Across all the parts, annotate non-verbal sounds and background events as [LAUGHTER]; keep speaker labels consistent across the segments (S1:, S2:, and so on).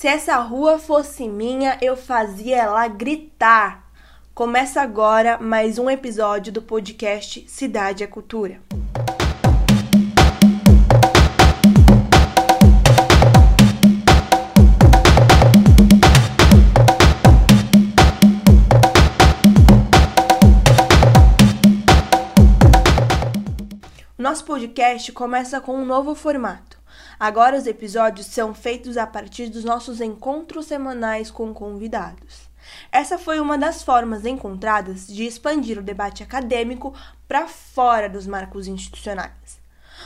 S1: Se essa rua fosse minha, eu fazia ela gritar. Começa agora mais um episódio do podcast Cidade é Cultura. Nosso podcast começa com um novo formato. Agora os episódios são feitos a partir dos nossos encontros semanais com convidados. Essa foi uma das formas encontradas de expandir o debate acadêmico para fora dos marcos institucionais.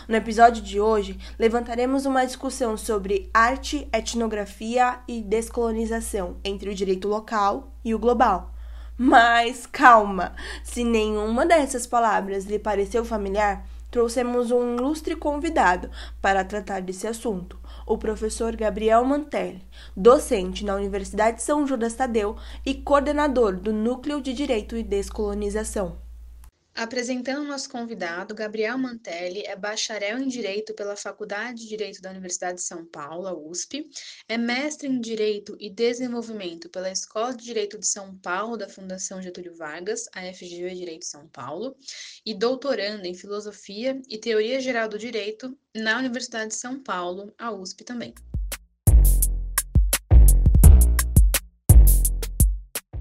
S1: No episódio de hoje, levantaremos uma discussão sobre arte, etnografia e descolonização entre o direito local e o global. Mas calma! Se nenhuma dessas palavras lhe pareceu familiar, trouxemos um ilustre convidado para tratar desse assunto, o professor Gabriel Mantelli, docente na Universidade São Judas Tadeu e coordenador do Núcleo de Direito e Descolonização.
S2: Apresentando nosso convidado, Gabriel Mantelli é bacharel em Direito pela Faculdade de Direito da Universidade de São Paulo, USP, é mestre em Direito e Desenvolvimento pela Escola de Direito de São Paulo da Fundação Getúlio Vargas, a FGV Direito São Paulo, e doutorando em Filosofia e Teoria Geral do Direito na Universidade de São Paulo, a USP também.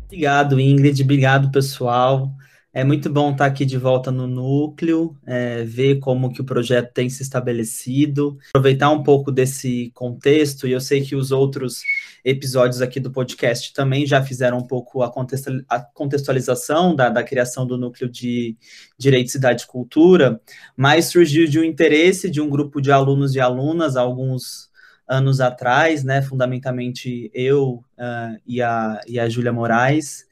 S3: Obrigado, Ingrid. Obrigado, pessoal. É muito bom estar aqui de volta no núcleo, é, ver como que o projeto tem se estabelecido, aproveitar um pouco desse contexto, e eu sei que os outros episódios aqui do podcast também já fizeram um pouco a, contextualização da, da criação do núcleo de Direito, Cidade e Cultura, mas surgiu de um interesse de um grupo de alunos e alunas, alguns anos atrás, né, fundamentalmente eu uh, e a, e a Júlia Moraes,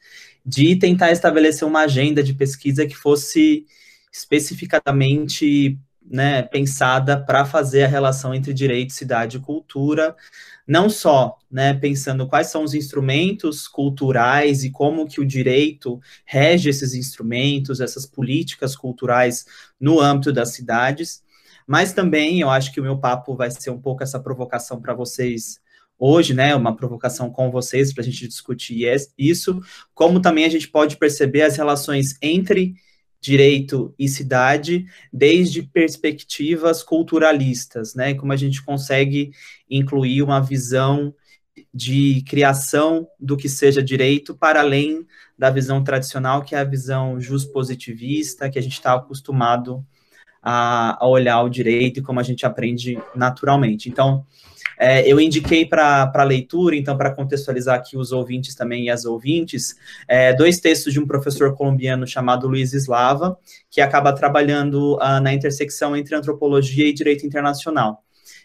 S3: de tentar estabelecer uma agenda de pesquisa que fosse especificadamente né, pensada para fazer a relação entre direito, cidade e cultura, não só né, pensando quais são os instrumentos culturais e como que o direito rege esses instrumentos, essas políticas culturais no âmbito das cidades, mas também eu acho que o meu papo vai ser um pouco essa provocação para vocês hoje, né, uma provocação com vocês para a gente discutir isso, como também a gente pode perceber as relações entre direito e cidade desde perspectivas culturalistas, né, como a gente consegue incluir uma visão de criação do que seja direito para além da visão tradicional, que é a visão positivista, que a gente está acostumado a, a olhar o direito e como a gente aprende naturalmente. Então, é, eu indiquei para leitura, então, para contextualizar aqui os ouvintes também e as ouvintes, é, dois textos de um professor colombiano chamado Luiz Eslava, que acaba trabalhando uh, na intersecção entre antropologia e direito internacional.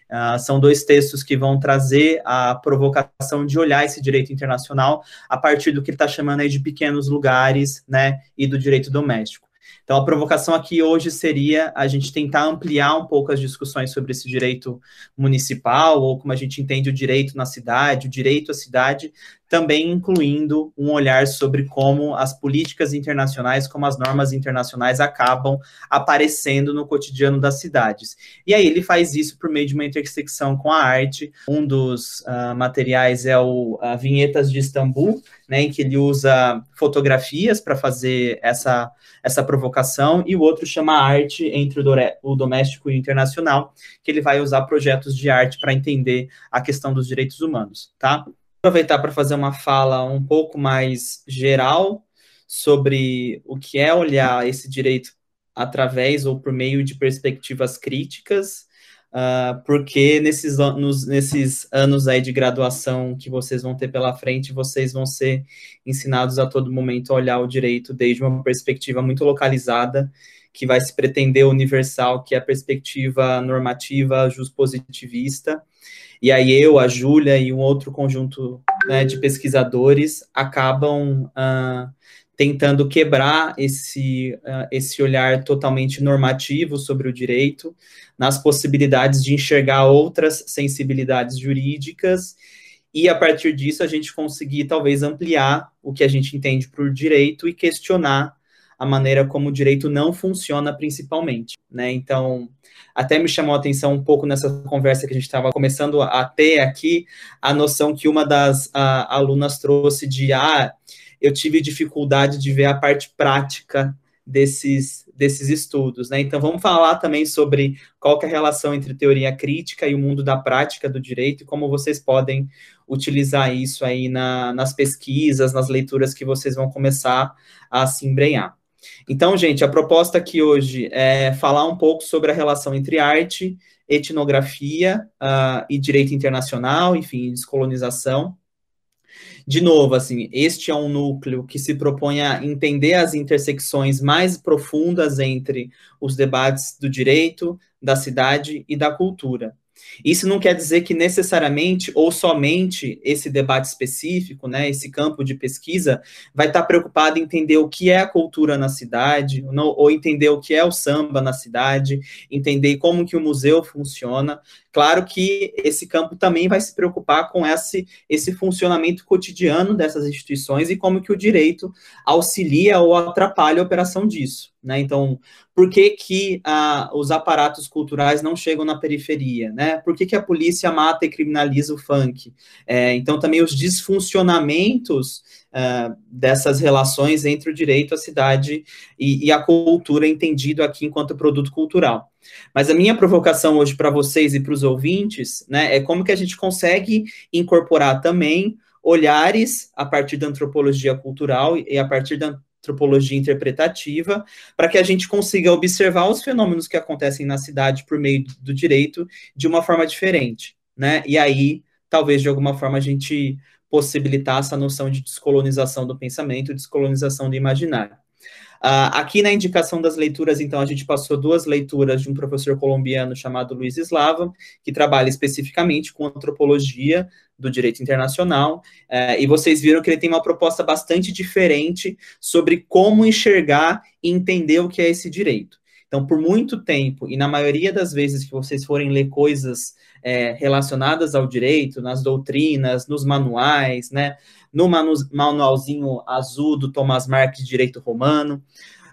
S3: Uh, são dois textos que vão trazer a provocação de olhar esse direito internacional a partir do que ele está chamando aí de pequenos lugares, né, e do direito doméstico. Então, a provocação aqui hoje seria a gente tentar ampliar um pouco as discussões sobre esse direito municipal, ou como a gente entende o direito na cidade, o direito à cidade, também incluindo um olhar sobre como as políticas internacionais, como as normas internacionais acabam aparecendo no cotidiano das cidades. E aí ele faz isso por meio de uma intersecção com a arte. Um dos uh, materiais é o uh, Vinhetas de Istambul, né, em que ele usa fotografias para fazer essa, essa provocação, e o outro chama Arte entre o, o doméstico e o internacional, que ele vai usar projetos de arte para entender a questão dos direitos humanos, tá? Aproveitar para fazer uma fala um pouco mais geral sobre o que é olhar esse direito através ou por meio de perspectivas críticas, uh, porque nesses, anos, nesses anos aí de graduação que vocês vão ter pela frente, vocês vão ser ensinados a todo momento a olhar o direito desde uma perspectiva muito localizada, que vai se pretender universal, que é a perspectiva normativa, positivista. E aí eu, a Júlia e um outro conjunto né, de pesquisadores acabam uh, tentando quebrar esse, uh, esse olhar totalmente normativo sobre o direito, nas possibilidades de enxergar outras sensibilidades jurídicas, e a partir disso a gente conseguir talvez ampliar o que a gente entende por direito e questionar a maneira como o direito não funciona principalmente, né? Então, até me chamou a atenção um pouco nessa conversa que a gente estava começando a ter aqui, a noção que uma das a, alunas trouxe de, ah, eu tive dificuldade de ver a parte prática desses, desses estudos, né? Então vamos falar também sobre qual é a relação entre teoria crítica e o mundo da prática do direito e como vocês podem utilizar isso aí na, nas pesquisas, nas leituras que vocês vão começar a se embrenhar. Então, gente, a proposta aqui hoje é falar um pouco sobre a relação entre arte, etnografia uh, e direito internacional, enfim, descolonização. De novo, assim, este é um núcleo que se propõe a entender as intersecções mais profundas entre os debates do direito, da cidade e da cultura. Isso não quer dizer que necessariamente ou somente esse debate específico, né, esse campo de pesquisa, vai estar preocupado em entender o que é a cultura na cidade, ou entender o que é o samba na cidade, entender como que o museu funciona. Claro que esse campo também vai se preocupar com esse, esse funcionamento cotidiano dessas instituições e como que o direito auxilia ou atrapalha a operação disso. Né? Então, por que, que ah, os aparatos culturais não chegam na periferia? Né? Por que, que a polícia mata e criminaliza o funk? É, então, também os desfuncionamentos ah, dessas relações entre o direito, a cidade e, e a cultura, entendido aqui enquanto produto cultural. Mas a minha provocação hoje para vocês e para os ouvintes né, é como que a gente consegue incorporar também olhares a partir da antropologia cultural e a partir da antropologia interpretativa, para que a gente consiga observar os fenômenos que acontecem na cidade por meio do direito de uma forma diferente, né? E aí, talvez de alguma forma a gente possibilitar essa noção de descolonização do pensamento, descolonização do imaginário. Uh, aqui na indicação das leituras, então, a gente passou duas leituras de um professor colombiano chamado Luiz Slava, que trabalha especificamente com antropologia do direito internacional, uh, e vocês viram que ele tem uma proposta bastante diferente sobre como enxergar e entender o que é esse direito. Então, por muito tempo, e na maioria das vezes que vocês forem ler coisas é, relacionadas ao direito, nas doutrinas, nos manuais, né, no manualzinho azul do Thomas Marques de Direito Romano,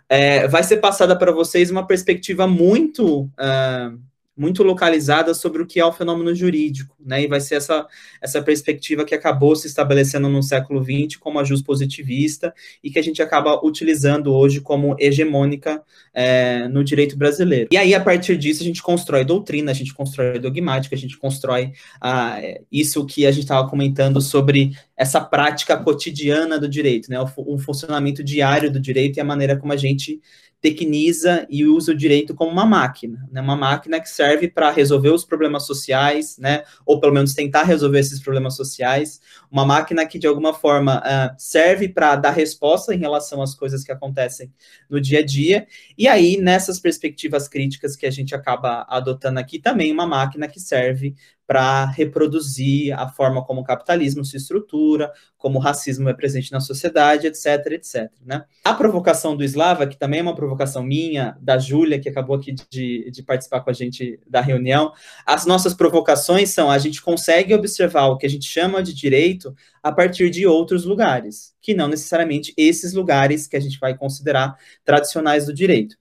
S3: é, vai ser passada para vocês uma perspectiva muito uh, muito localizada sobre o que é o fenômeno jurídico, né? E vai ser essa, essa perspectiva que acabou se estabelecendo no século XX como a positivista e que a gente acaba utilizando hoje como hegemônica é, no direito brasileiro. E aí, a partir disso, a gente constrói doutrina, a gente constrói dogmática, a gente constrói ah, isso que a gente estava comentando sobre essa prática cotidiana do direito, né? O, o funcionamento diário do direito e a maneira como a gente tecniza e usa o direito como uma máquina, né? Uma máquina que serve para resolver os problemas sociais, né? Ou pelo menos tentar resolver esses problemas sociais. Uma máquina que de alguma forma uh, serve para dar resposta em relação às coisas que acontecem no dia a dia. E aí nessas perspectivas críticas que a gente acaba adotando aqui também uma máquina que serve para reproduzir a forma como o capitalismo se estrutura, como o racismo é presente na sociedade, etc, etc. Né? A provocação do Slava, que também é uma provocação minha, da Júlia, que acabou aqui de, de participar com a gente da reunião, as nossas provocações são a gente consegue observar o que a gente chama de direito a partir de outros lugares, que não necessariamente esses lugares que a gente vai considerar tradicionais do direito.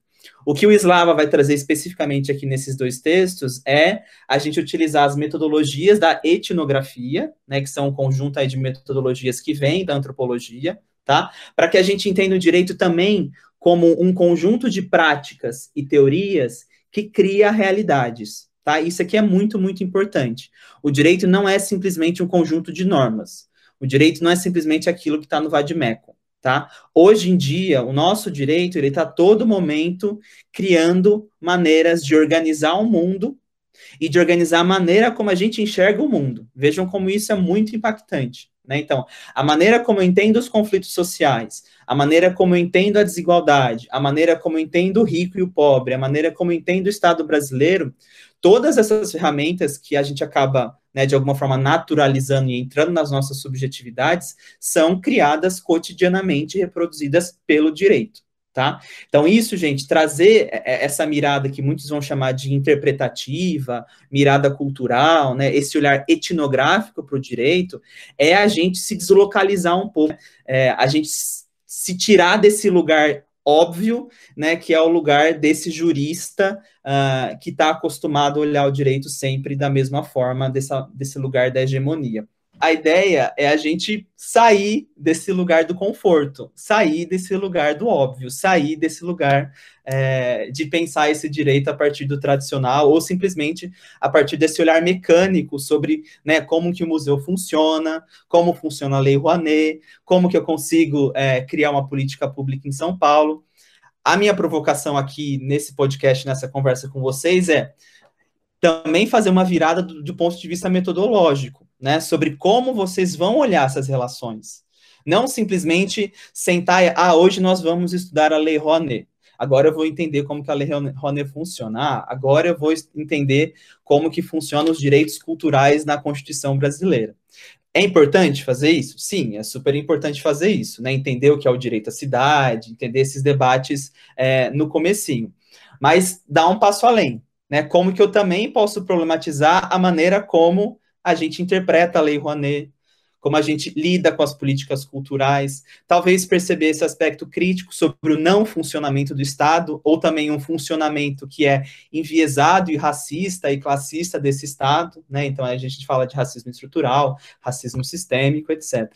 S3: O que o Slava vai trazer especificamente aqui nesses dois textos é a gente utilizar as metodologias da etnografia, né, que são um conjunto de metodologias que vêm da antropologia, tá? Para que a gente entenda o direito também como um conjunto de práticas e teorias que cria realidades, tá? Isso aqui é muito, muito importante. O direito não é simplesmente um conjunto de normas. O direito não é simplesmente aquilo que está no Vadimecum tá? Hoje em dia, o nosso direito, ele está todo momento criando maneiras de organizar o mundo e de organizar a maneira como a gente enxerga o mundo. Vejam como isso é muito impactante. Né? Então, a maneira como eu entendo os conflitos sociais, a maneira como eu entendo a desigualdade, a maneira como eu entendo o rico e o pobre, a maneira como eu entendo o Estado brasileiro, todas essas ferramentas que a gente acaba né, de alguma forma naturalizando e entrando nas nossas subjetividades, são criadas cotidianamente reproduzidas pelo direito. Tá? Então, isso, gente, trazer essa mirada que muitos vão chamar de interpretativa, mirada cultural, né, esse olhar etnográfico para o direito, é a gente se deslocalizar um pouco, é, a gente se tirar desse lugar óbvio, né, que é o lugar desse jurista uh, que está acostumado a olhar o direito sempre da mesma forma, dessa, desse lugar da hegemonia a ideia é a gente sair desse lugar do conforto, sair desse lugar do óbvio, sair desse lugar é, de pensar esse direito a partir do tradicional ou simplesmente a partir desse olhar mecânico sobre né, como que o museu funciona, como funciona a Lei Rouanet, como que eu consigo é, criar uma política pública em São Paulo. A minha provocação aqui nesse podcast, nessa conversa com vocês é também fazer uma virada do, do ponto de vista metodológico né, sobre como vocês vão olhar essas relações. Não simplesmente sentar ah, hoje nós vamos estudar a Lei Rouanet. Agora eu vou entender como que a Lei Rouanet funciona. Ah, agora eu vou entender como que funcionam os direitos culturais na Constituição brasileira. É importante fazer isso? Sim, é super importante fazer isso, né? Entender o que é o direito à cidade, entender esses debates é, no comecinho. Mas dá um passo além, né? Como que eu também posso problematizar a maneira como a gente interpreta a Lei Rouanet, como a gente lida com as políticas culturais, talvez perceber esse aspecto crítico sobre o não funcionamento do Estado, ou também um funcionamento que é enviesado e racista e classista desse Estado, né? Então a gente fala de racismo estrutural, racismo sistêmico, etc.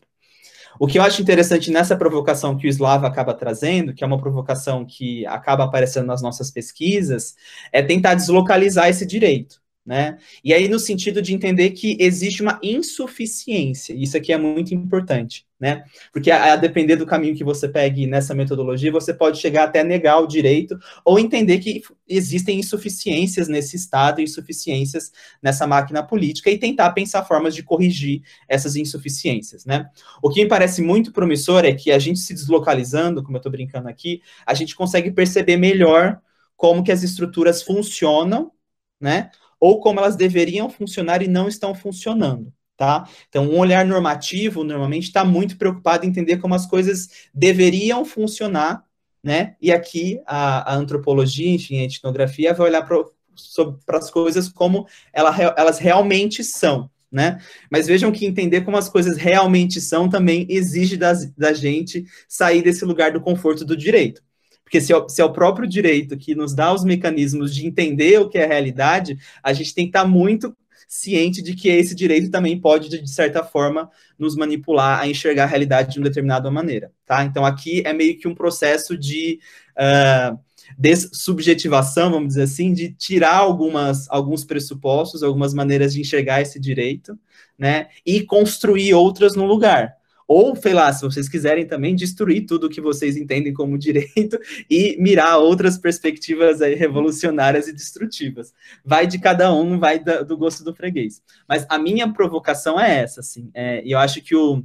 S3: O que eu acho interessante nessa provocação que o Slava acaba trazendo, que é uma provocação que acaba aparecendo nas nossas pesquisas, é tentar deslocalizar esse direito né? E aí, no sentido de entender que existe uma insuficiência, isso aqui é muito importante, né? Porque a, a, depender do caminho que você pegue nessa metodologia, você pode chegar até negar o direito ou entender que existem insuficiências nesse Estado, insuficiências nessa máquina política e tentar pensar formas de corrigir essas insuficiências, né? O que me parece muito promissor é que a gente se deslocalizando, como eu estou brincando aqui, a gente consegue perceber melhor como que as estruturas funcionam, né? Ou como elas deveriam funcionar e não estão funcionando. Tá? Então, um olhar normativo normalmente está muito preocupado em entender como as coisas deveriam funcionar, né? E aqui a, a antropologia, enfim, a etnografia vai olhar para as coisas como ela, elas realmente são, né? Mas vejam que entender como as coisas realmente são também exige das, da gente sair desse lugar do conforto do direito. Porque se é, se é, o próprio direito que nos dá os mecanismos de entender o que é realidade, a gente tem que estar muito ciente de que esse direito também pode, de certa forma, nos manipular a enxergar a realidade de uma determinada maneira, tá? Então, aqui é meio que um processo de uh, dessubjetivação, vamos dizer assim, de tirar algumas, alguns pressupostos, algumas maneiras de enxergar esse direito, né? E construir outras no lugar. Ou, sei lá, se vocês quiserem também destruir tudo que vocês entendem como [LAUGHS] direito e mirar outras perspectivas aí revolucionárias e destrutivas. Vai de cada um, vai do gosto do freguês. Mas a minha provocação é essa, assim, é, e eu acho que o,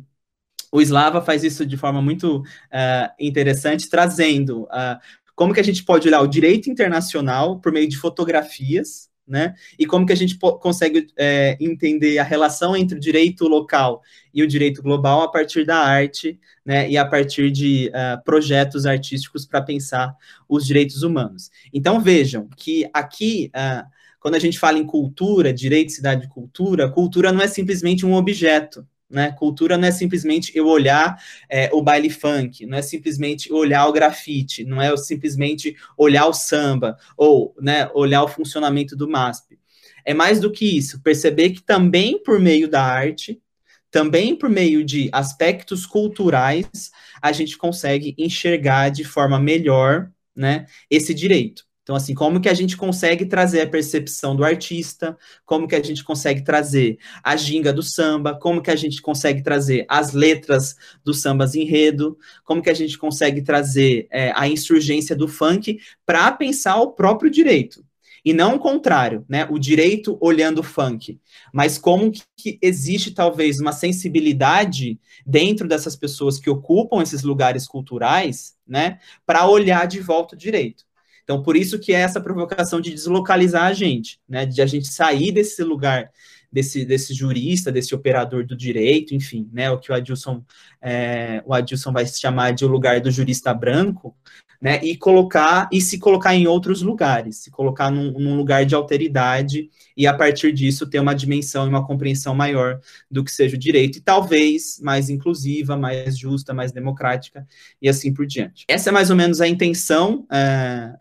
S3: o Slava faz isso de forma muito uh, interessante, trazendo uh, como que a gente pode olhar o direito internacional por meio de fotografias, né? E como que a gente consegue é, entender a relação entre o direito local e o direito global a partir da arte, né? E a partir de uh, projetos artísticos para pensar os direitos humanos. Então vejam que aqui uh, quando a gente fala em cultura, direito, cidade, cultura, cultura não é simplesmente um objeto, né? Cultura não é simplesmente eu olhar é, o baile funk, não é simplesmente olhar o grafite, não é simplesmente olhar o samba, ou né, olhar o funcionamento do MASP. É mais do que isso, perceber que também por meio da arte, também por meio de aspectos culturais, a gente consegue enxergar de forma melhor né, esse direito. Então, assim, como que a gente consegue trazer a percepção do artista, como que a gente consegue trazer a ginga do samba, como que a gente consegue trazer as letras do sambas enredo, como que a gente consegue trazer é, a insurgência do funk para pensar o próprio direito. E não o contrário, né? O direito olhando o funk, mas como que existe talvez uma sensibilidade dentro dessas pessoas que ocupam esses lugares culturais, né, para olhar de volta o direito. Então, por isso que é essa provocação de deslocalizar a gente, né? De a gente sair desse lugar desse, desse jurista, desse operador do direito, enfim, né, o que o Adilson, é, o Adilson vai chamar de o lugar do jurista branco, né, e colocar, e se colocar em outros lugares, se colocar num, num lugar de alteridade, e a partir disso ter uma dimensão e uma compreensão maior do que seja o direito, e talvez mais inclusiva, mais justa, mais democrática, e assim por diante. Essa é mais ou menos a intenção é,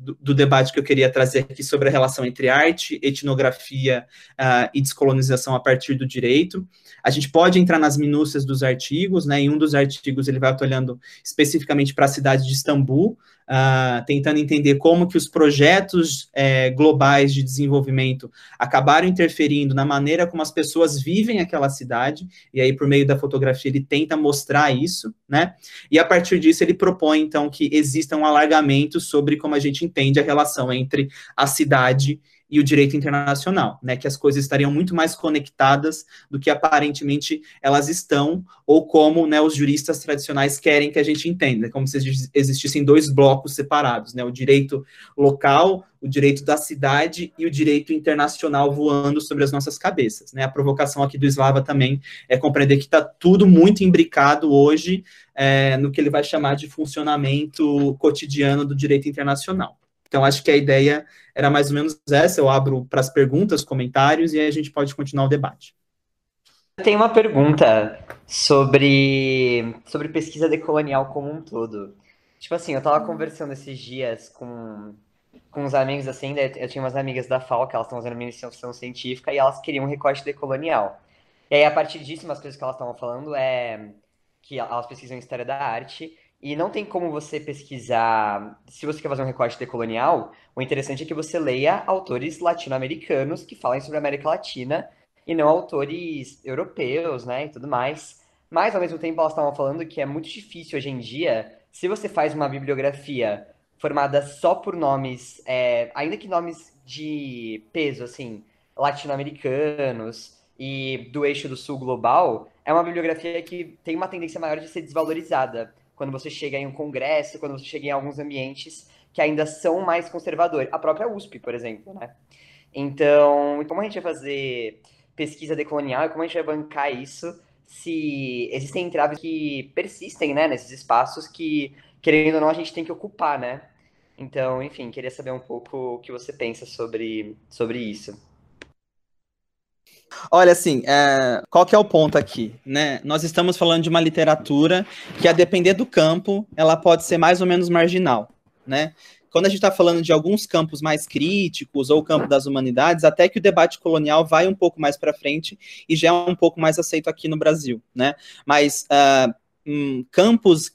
S3: do, do, debate que eu queria trazer aqui sobre a relação entre arte, etnografia uh, e descolonização a partir do direito. A gente pode entrar nas minúcias dos artigos, né? Em um dos artigos ele vai olhando especificamente para a cidade de Istambul, uh, tentando entender como que os projetos é, globais de desenvolvimento acabaram interferindo na maneira como as pessoas vivem aquela cidade, e aí por meio da fotografia ele tenta mostrar isso, né? E a partir disso ele propõe então que exista um alargamento sobre como a gente entende a relação entre a cidade e o direito internacional, né, que as coisas estariam muito mais conectadas do que aparentemente elas estão, ou como né, os juristas tradicionais querem que a gente entenda, como se existissem dois blocos separados, né, o direito local, o direito da cidade e o direito internacional voando sobre as nossas cabeças. Né? A provocação aqui do Slava também é compreender que está tudo muito imbricado hoje é, no que ele vai chamar de funcionamento cotidiano do direito internacional. Então, acho que a ideia era mais ou menos essa. Eu abro para as perguntas, comentários, e aí a gente pode continuar o debate.
S4: Eu tenho uma pergunta sobre, sobre pesquisa decolonial como um todo. Tipo assim, eu estava conversando esses dias com, com uns amigos, assim, eu tinha umas amigas da FAO, que elas estão fazendo minha iniciação científica, e elas queriam um recorte decolonial. E aí, a partir disso, umas coisas que elas estavam falando é que elas pesquisam História da Arte, e não tem como você pesquisar. Se você quer fazer um recorte decolonial, o interessante é que você leia autores latino-americanos que falem sobre a América Latina e não autores europeus, né, e tudo mais. Mas, ao mesmo tempo, elas estavam falando que é muito difícil hoje em dia, se você faz uma bibliografia formada só por nomes, é, ainda que nomes de peso, assim, latino-americanos e do eixo do sul global, é uma bibliografia que tem uma tendência maior de ser desvalorizada quando você chega em um congresso, quando você chega em alguns ambientes que ainda são mais conservadores. A própria USP, por exemplo, né? Então, como a gente vai fazer pesquisa decolonial e como a gente vai bancar isso se existem entraves que persistem, né, nesses espaços que, querendo ou não, a gente tem que ocupar, né? Então, enfim, queria saber um pouco o que você pensa sobre, sobre isso.
S3: Olha, assim, é, qual que é o ponto aqui, né? Nós estamos falando de uma literatura que, a depender do campo, ela pode ser mais ou menos marginal, né? Quando a gente está falando de alguns campos mais críticos ou o campo das humanidades, até que o debate colonial vai um pouco mais para frente e já é um pouco mais aceito aqui no Brasil, né? Mas uh, um, campos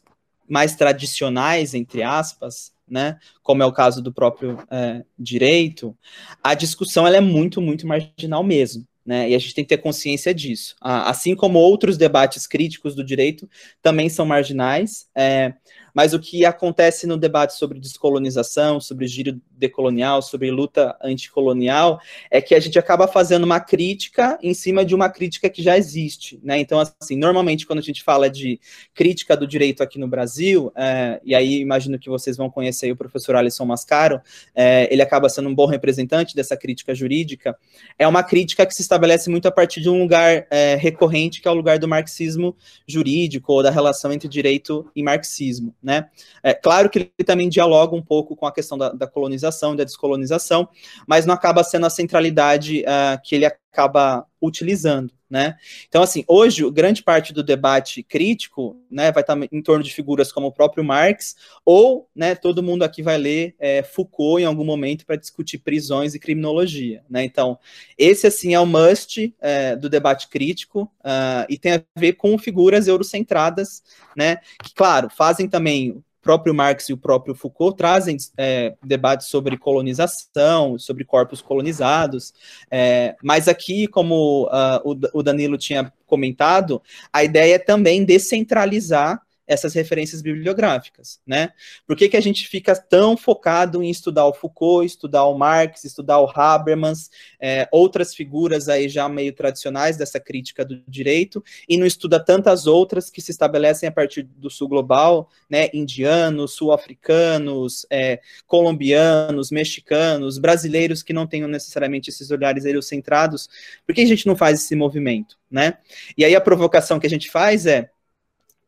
S3: mais tradicionais, entre aspas, né, como é o caso do próprio é, direito, a discussão ela é muito, muito marginal mesmo. Né, e a gente tem que ter consciência disso. Assim como outros debates críticos do direito também são marginais, é, mas o que acontece no debate sobre descolonização, sobre giro decolonial, sobre luta anticolonial, é que a gente acaba fazendo uma crítica em cima de uma crítica que já existe, né? Então, assim, normalmente quando a gente fala de crítica do direito aqui no Brasil, é, e aí imagino que vocês vão conhecer o professor Alisson Mascaro, é, ele acaba sendo um bom representante dessa crítica jurídica, é uma crítica que se estabelece muito a partir de um lugar é, recorrente, que é o lugar do marxismo jurídico, ou da relação entre direito e marxismo né? É claro que ele também dialoga um pouco com a questão da, da colonização e da descolonização, mas não acaba sendo a centralidade uh, que ele acaba utilizando, né? Então, assim, hoje, grande parte do debate crítico, né, vai estar em torno de figuras como o próprio Marx, ou, né, todo mundo aqui vai ler é, Foucault em algum momento para discutir prisões e criminologia, né? Então, esse, assim, é o must é, do debate crítico uh, e tem a ver com figuras eurocentradas, né, que, claro, fazem também próprio Marx e o próprio Foucault trazem é, debates sobre colonização, sobre corpos colonizados, é, mas aqui, como uh, o, Danilo tinha comentado, a ideia é também descentralizar essas referências bibliográficas, né? Por que, que a gente fica tão focado em estudar o Foucault, estudar o Marx, estudar o Habermas, é, outras figuras aí já meio tradicionais dessa crítica do direito, e não estuda tantas outras que se estabelecem a partir do sul global, né? Indianos, sul-africanos, é, colombianos, mexicanos, brasileiros que não tenham necessariamente esses olhares eurocentrados. Por que a gente não faz esse movimento, né? E aí a provocação que a gente faz é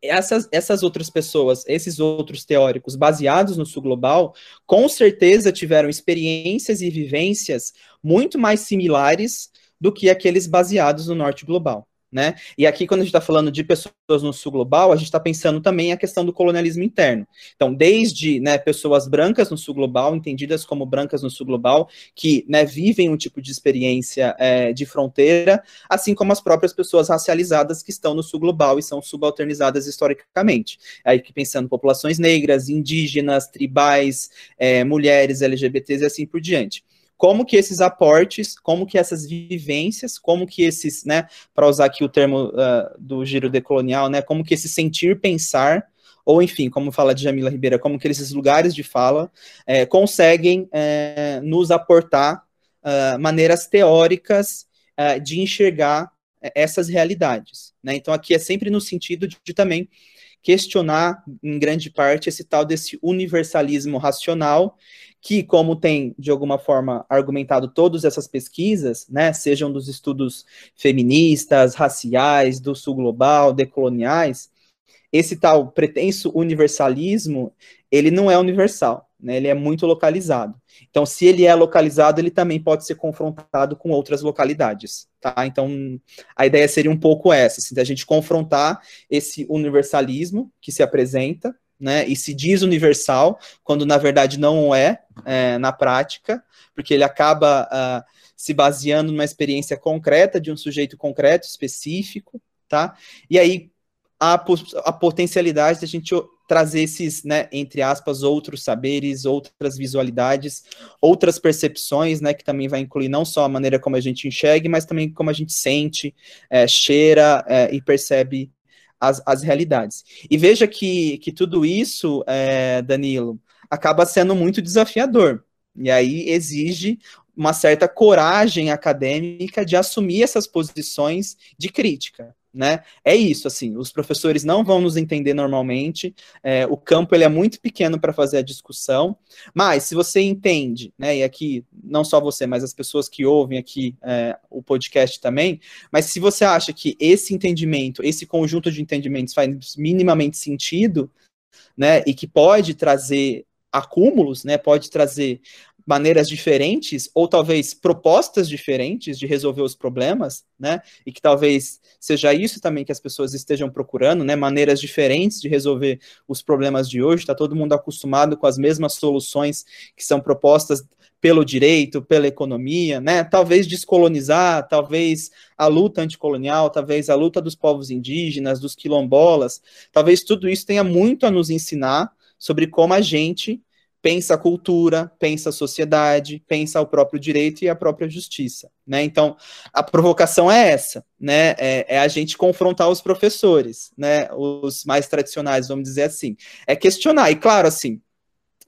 S3: essas, essas outras pessoas, esses outros teóricos baseados no sul global, com certeza tiveram experiências e vivências muito mais similares do que aqueles baseados no norte global né? E aqui, quando a gente está falando de pessoas no sul global, a gente está pensando também a questão do colonialismo interno. Então, desde né, pessoas brancas no sul global, entendidas como brancas no sul global, que né, vivem um tipo de experiência é, de fronteira, assim como as próprias pessoas racializadas que estão no sul global e são subalternizadas historicamente. Aí que pensando populações negras, indígenas, tribais, é, mulheres, LGBTs e assim por diante como que esses aportes, como que essas vivências, como que esses, né, para usar aqui o termo uh, do giro decolonial, né, como que esse sentir pensar, ou enfim, como fala de Jamila Ribeira, como que esses lugares de fala é, conseguem é, nos aportar uh, maneiras teóricas uh, de enxergar essas realidades. Né? Então, aqui é sempre no sentido de, de também questionar, em grande parte, esse tal desse universalismo racional, que, como tem, de alguma forma, argumentado todas essas pesquisas, né, sejam dos estudos feministas, raciais, do sul global, decoloniais, esse tal pretenso universalismo, ele não é universal, né, ele é muito localizado. Então, se ele é localizado, ele também pode ser confrontado com outras localidades, tá? Então, a ideia seria um pouco essa, assim, da gente confrontar esse universalismo que se apresenta, né, e se diz universal, quando na verdade não é, é na prática, porque ele acaba uh, se baseando numa experiência concreta de um sujeito concreto, específico, tá? E aí a, a potencialidade da gente trazer esses, né, entre aspas, outros saberes, outras visualidades, outras percepções, né, que também vai incluir não só a maneira como a gente enxerga, mas também como a gente sente, é, cheira é, e percebe as, as realidades. E veja que, que tudo isso, é, Danilo, acaba sendo muito desafiador. E aí exige uma certa coragem acadêmica de assumir essas posições de crítica né? É isso, assim, os professores não vão nos entender normalmente, é, o campo ele é muito pequeno para fazer a discussão, mas se você entende, né, e aqui, não só você, mas as pessoas que ouvem aqui é, o podcast também, mas se você acha que esse entendimento, esse conjunto de entendimentos faz minimamente sentido, né, e que pode trazer acúmulos, né, pode trazer maneiras diferentes, ou talvez propostas diferentes de resolver os problemas, né? E que talvez seja isso também que as pessoas estejam procurando, né? Maneiras diferentes de resolver os problemas de hoje. Está todo mundo acostumado com as mesmas soluções que são propostas pelo direito, pela economia, né? Talvez descolonizar, talvez a luta anticolonial, talvez a luta dos povos indígenas, dos quilombolas, talvez tudo isso tenha muito a nos ensinar sobre como a gente pensa a cultura, pensa a sociedade, pensa o próprio direito e a própria justiça, né? Então, a provocação é essa, né? É, é, a gente confrontar os professores, né? Os mais tradicionais, vamos dizer assim. É questionar, e claro, assim,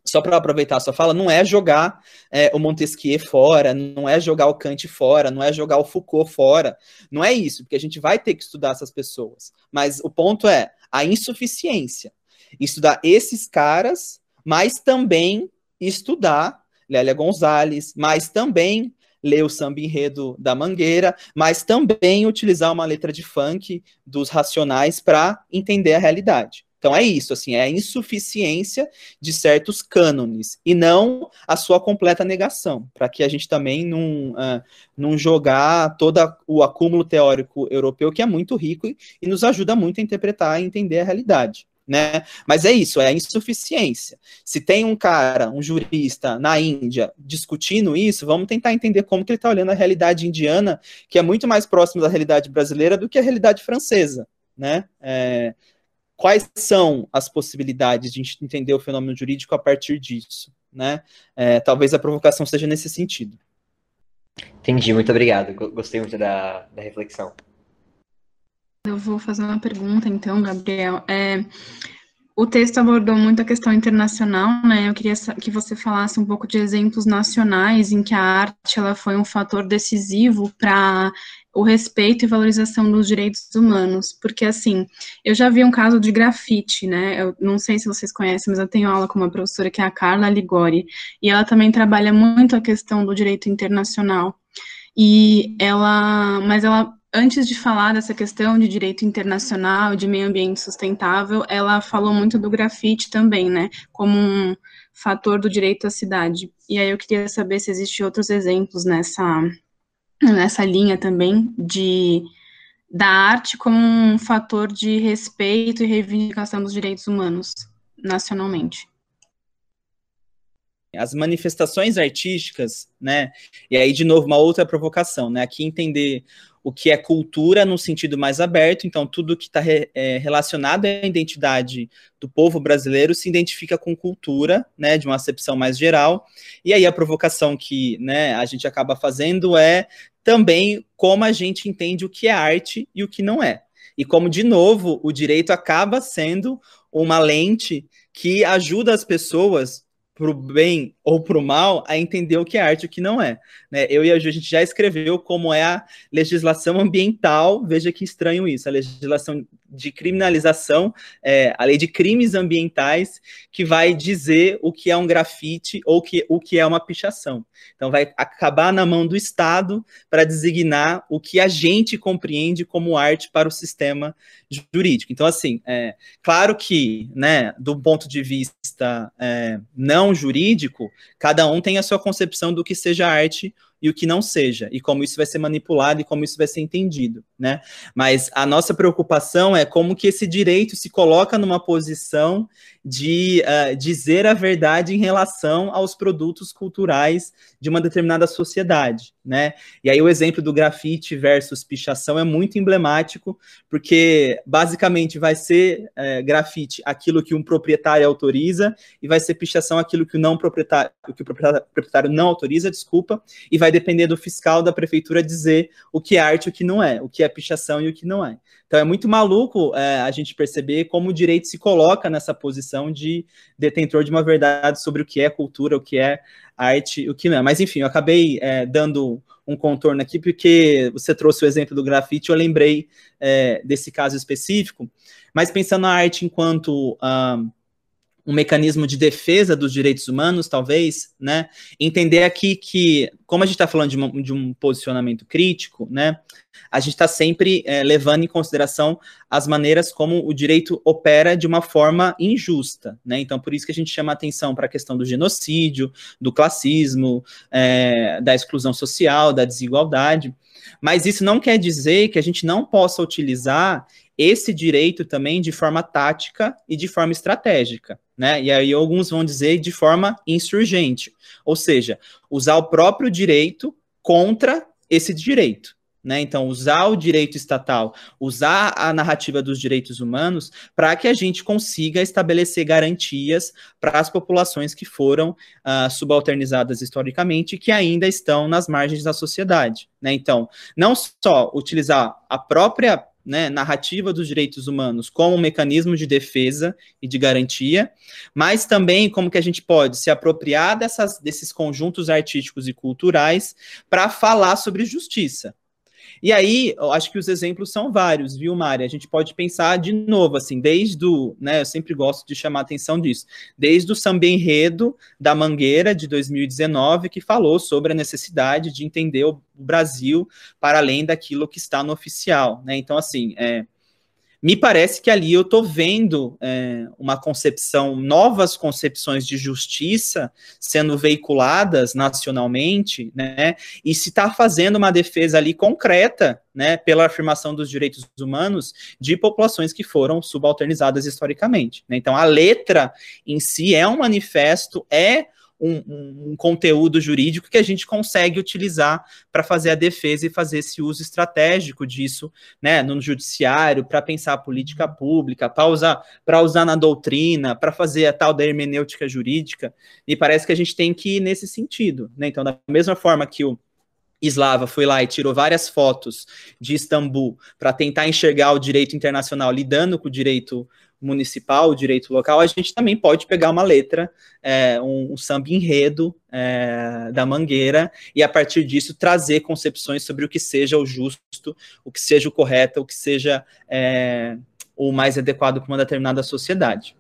S3: só para aproveitar a sua fala, não é jogar é, o Montesquieu fora, não é jogar o Kant fora, não é jogar o Foucault fora, não é isso, porque a gente vai ter que estudar essas pessoas. Mas o ponto é a insuficiência. Estudar esses caras mas também estudar Lélia Gonzalez, mas também ler o samba enredo da Mangueira, mas também utilizar uma letra de funk dos Racionais para entender a realidade. Então é isso, assim, é a insuficiência de certos cânones e não a sua completa negação, para que a gente também não, uh, não jogar todo o acúmulo teórico europeu, que é muito rico e, e nos ajuda muito a interpretar e entender a realidade né? Mas é isso, é a insuficiência. Se tem um cara, um jurista na Índia discutindo isso, vamos tentar entender como que ele está olhando a realidade indiana, que é muito mais próxima da realidade brasileira do que a realidade francesa, né? É, quais são as possibilidades de entender o fenômeno jurídico a partir disso, né? É, talvez a provocação seja nesse sentido.
S4: Entendi, muito obrigado. Gostei muito da, da reflexão.
S5: Eu vou fazer uma pergunta, então, Gabriel. É, o texto abordou muito a questão internacional, né? Eu queria que você falasse um pouco de exemplos nacionais em que a arte ela foi um fator decisivo para o respeito e valorização dos direitos humanos, porque assim, eu já vi um caso de grafite, né? Eu não sei se vocês conhecem, mas eu tenho aula com uma professora que é a Carla Ligori, e ela também trabalha muito a questão do direito internacional. E ela, mas ela antes de falar dessa questão de direito internacional, de meio ambiente sustentável, ela falou muito do grafite também, né, como um fator do direito à cidade. E aí eu queria saber se existem outros exemplos nessa, nessa linha também de da arte como um fator de respeito e reivindicação dos direitos humanos nacionalmente.
S3: As manifestações artísticas, né? E aí, de novo, uma outra provocação, né? Aqui entender o que é cultura no sentido mais aberto, então tudo que está re, é, relacionado à identidade do povo brasileiro se identifica com cultura, né, de uma acepção mais geral, e aí a provocação que, né, a gente acaba fazendo é também como a gente entende o que é arte e o que não é. E como, de novo, o direito acaba sendo uma lente que ajuda as pessoas para o bem ou para o mal a entender o que é arte e o que não é. Né? Eu e a Ju, a gente já escreveu como é a legislação ambiental, veja que estranho isso, a legislação de criminalização, é, a lei de crimes ambientais, que vai dizer o que é um grafite ou que, o que é uma pichação. Então, vai acabar na mão do Estado para designar o que a gente compreende como arte para o sistema jurídico. Então, assim, é, claro que, né, do ponto de vista é, não jurídico, cada um tem a sua concepção do que seja arte e o que não seja, e como isso vai ser manipulado e como isso vai ser entendido, né? Mas a nossa preocupação é como que esse direito se coloca numa posição de uh, dizer a verdade em relação aos produtos culturais de uma determinada sociedade, né? E aí o exemplo do grafite versus pichação é muito emblemático, porque basicamente vai ser uh, grafite aquilo que um proprietário autoriza e vai ser pichação aquilo que o não proprietário, que o proprietário não autoriza, desculpa, e vai depender do fiscal da prefeitura dizer o que é arte e o que não é, o que é pichação e o que não é. Então é muito maluco é, a gente perceber como o direito se coloca nessa posição de detentor de uma verdade sobre o que é cultura, o que é arte, o que não. Mas enfim, eu acabei é, dando um contorno aqui porque você trouxe o exemplo do grafite, eu lembrei é, desse caso específico. Mas pensando na arte enquanto um mecanismo de defesa dos direitos humanos, talvez, né? Entender aqui que, como a gente está falando de, uma, de, um posicionamento crítico, né? A gente está sempre é, levando em consideração as maneiras como o direito opera de uma forma injusta, né? Então, por isso que a gente chama atenção para a questão do genocídio, do classismo, é, da exclusão social, da desigualdade. Mas isso não quer dizer que a gente não possa utilizar esse direito também de forma tática e de forma estratégica, né? E aí alguns vão dizer de forma insurgente, ou seja, usar o próprio direito contra esse direito. Né? Então, usar o direito estatal, usar a narrativa dos direitos humanos para que a gente consiga estabelecer garantias para as populações que foram uh, subalternizadas historicamente e que ainda estão nas margens da sociedade. Né? Então, não só utilizar a própria né, narrativa dos direitos humanos como um mecanismo de defesa e de garantia, mas também como que a gente pode se apropriar dessas, desses conjuntos artísticos e culturais para falar sobre justiça. E aí, eu acho que os exemplos são vários, viu, Mari? A gente pode pensar de novo, assim, desde o, né, eu sempre gosto de chamar a atenção disso, desde o samba enredo da Mangueira, de 2019, que falou sobre a necessidade de entender o Brasil para além daquilo que está no oficial, né? Então, assim, é, me parece que ali eu estou vendo é, uma concepção, novas concepções de justiça sendo veiculadas nacionalmente, né? E se está fazendo uma defesa ali concreta, né, pela afirmação dos direitos humanos de populações que foram subalternizadas historicamente. Né? Então, a letra em si é um manifesto, é um, um, um conteúdo jurídico que a gente consegue utilizar para fazer a defesa e fazer esse uso estratégico disso, né, no judiciário, para pensar a política pública, para usar, para usar na doutrina, para fazer a tal da hermenêutica jurídica. Me parece que a gente tem que ir nesse sentido, né? Então, da mesma forma que o Slava foi lá e tirou várias fotos de Istambul para tentar enxergar o direito internacional lidando com o direito municipal, o direito local, a gente também pode pegar uma letra, é, um, um samba enredo é, da Mangueira, e a partir disso trazer concepções sobre o que seja o justo, o que seja o correto, o que seja é, o mais adequado para uma determinada sociedade.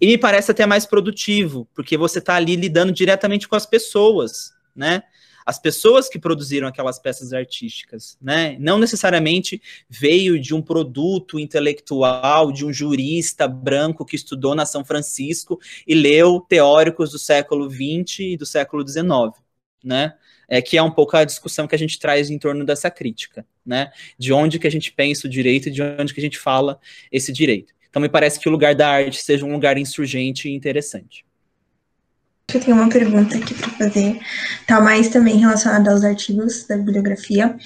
S3: E me parece até mais produtivo, porque você está ali lidando diretamente com as pessoas, né? As pessoas que produziram aquelas peças artísticas, né? Não necessariamente veio de um produto intelectual, de um jurista branco que estudou na São Francisco e leu teóricos do século XX e do século XIX, né? É que é um pouco a discussão que a gente traz em torno dessa crítica, né? De onde que a gente pensa o direito e de onde que a gente fala esse direito. Então me parece que o lugar da arte seja um lugar insurgente e interessante.
S6: Eu tenho uma pergunta aqui para fazer, tá mais também relacionada aos artigos da bibliografia,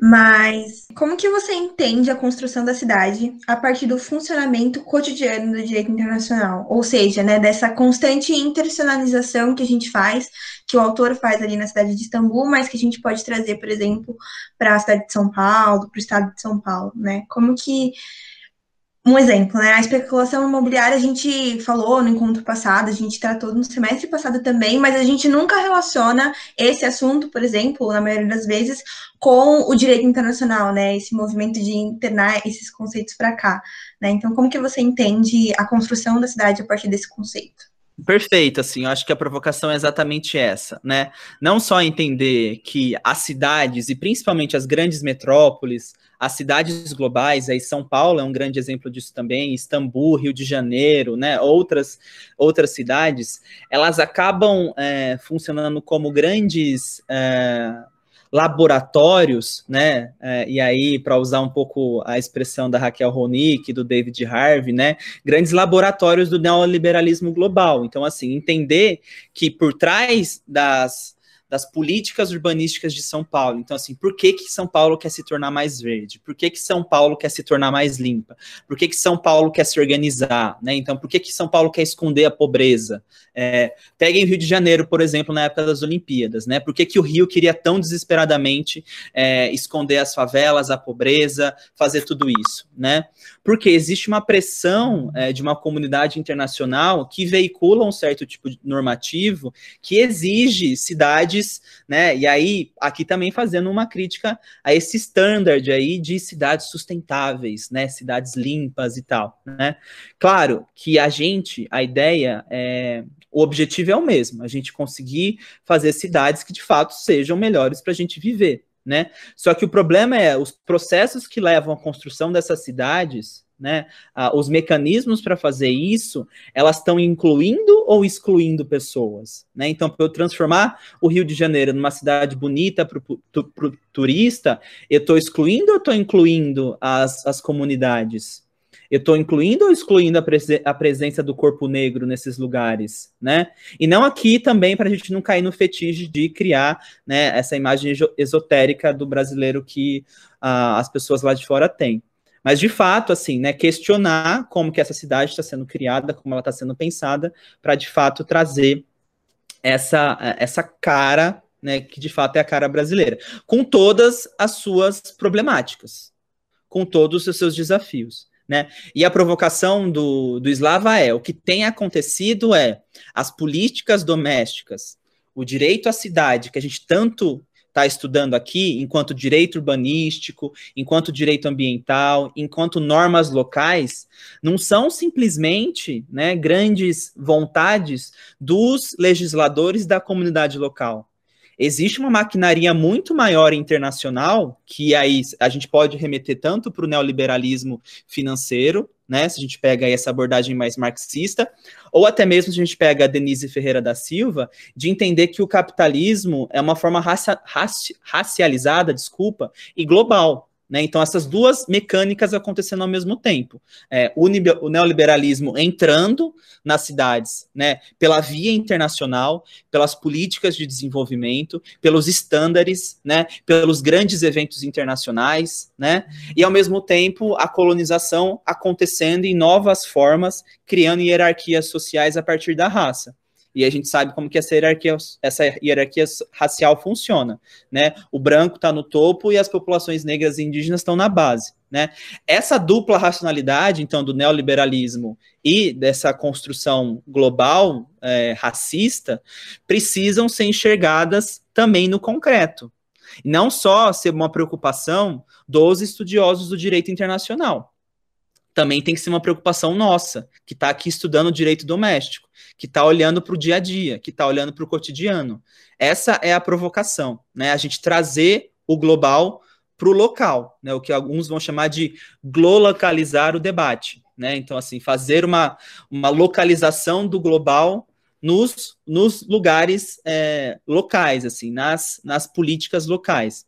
S6: mas como que você entende a construção da cidade a partir do funcionamento cotidiano do direito internacional? Ou seja, né, dessa constante internacionalização que a gente faz, que o autor faz ali na cidade de Istambul, mas que a gente pode trazer, por exemplo, para a cidade de São Paulo, para o estado de São Paulo, né? Como que um exemplo, né? A especulação imobiliária a gente falou no encontro passado, a gente tratou no semestre passado também, mas a gente nunca relaciona esse assunto, por exemplo, na maioria das vezes, com o direito internacional, né? Esse movimento de internar esses conceitos para cá, né? Então, como que você entende a construção da cidade a partir desse conceito?
S3: Perfeito, assim, eu acho que a provocação é exatamente essa, né? Não só entender que as cidades, e principalmente as grandes metrópoles, as cidades globais, aí São Paulo é um grande exemplo disso também, Istambul, Rio de Janeiro, né, outras, outras cidades, elas acabam é, funcionando como grandes é, laboratórios, né, é, e aí, para usar um pouco a expressão da Raquel Ronick, do David Harvey, né, grandes laboratórios do neoliberalismo global. Então, assim, entender que por trás das das políticas urbanísticas de São Paulo. Então, assim, por que, que São Paulo quer se tornar mais verde? Por que, que São Paulo quer se tornar mais limpa? Por que, que São Paulo quer se organizar? Né? Então, por que, que São Paulo quer esconder a pobreza? É, peguem Rio de Janeiro, por exemplo, na época das Olimpíadas. Né? Por que, que o Rio queria tão desesperadamente é, esconder as favelas, a pobreza, fazer tudo isso? Né? Porque existe uma pressão é, de uma comunidade internacional que veicula um certo tipo de normativo que exige cidade cidades, né? E aí, aqui também fazendo uma crítica a esse standard aí de cidades sustentáveis, né? Cidades limpas e tal, né? Claro que a gente, a ideia é. O objetivo é o mesmo, a gente conseguir fazer cidades que de fato sejam melhores para a gente viver, né? Só que o problema é os processos que levam à construção dessas cidades, né? Ah, os mecanismos para fazer isso, elas estão incluindo ou excluindo pessoas, né? Então, para eu transformar o Rio de Janeiro numa cidade bonita para o turista, eu estou excluindo ou estou incluindo as, as comunidades? Eu estou incluindo ou excluindo a, a, presença do corpo negro nesses lugares, né? E não aqui também para a gente não cair no fetiche de criar, né, essa imagem esotérica do brasileiro que uh, as pessoas lá de fora têm. Mas, de fato, assim, né, questionar como que essa cidade está sendo criada, como ela está sendo pensada, para, de fato, trazer essa, essa cara, né, que, de fato, é a cara brasileira, com todas as suas problemáticas, com todos os seus desafios. Né? E a provocação do, do Slava é: o que tem acontecido é as políticas domésticas, o direito à cidade, que a gente tanto está estudando aqui, enquanto direito urbanístico, enquanto direito ambiental, enquanto normas locais, não são simplesmente né, grandes vontades dos legisladores da comunidade local. Existe uma maquinaria muito maior internacional, que aí a gente pode remeter tanto para o neoliberalismo financeiro, né? Se a gente pega essa abordagem mais marxista, ou até mesmo se a gente pega a Denise Ferreira da Silva, de entender que o capitalismo é uma forma racia, raci, racializada, desculpa, e global. Né? Então, essas duas mecânicas acontecendo ao mesmo tempo. É, o, o, neoliberalismo entrando nas cidades né, pela via internacional, pelas políticas de desenvolvimento, pelos estándares, né, pelos grandes eventos internacionais, né, e ao mesmo tempo a colonização acontecendo em novas formas, criando hierarquias sociais a partir da raça. E a gente sabe como que essa hierarquia, essa hierarquia racial funciona, né? O branco está no topo e as populações negras e indígenas estão na base, né? Essa dupla racionalidade, então, do neoliberalismo e dessa construção global é, racista, precisam ser enxergadas também no concreto. Não só ser uma preocupação dos estudiosos do direito internacional, também tem que ser uma preocupação nossa, que está aqui estudando direito doméstico, que está olhando para o dia a dia, que está olhando para o cotidiano. Essa é a provocação, né? A gente trazer o global para o local, né? O que alguns vão chamar de globalizar o debate, né? Então, assim, fazer uma, uma localização do global nos, nos lugares é, locais, assim, nas, nas políticas locais.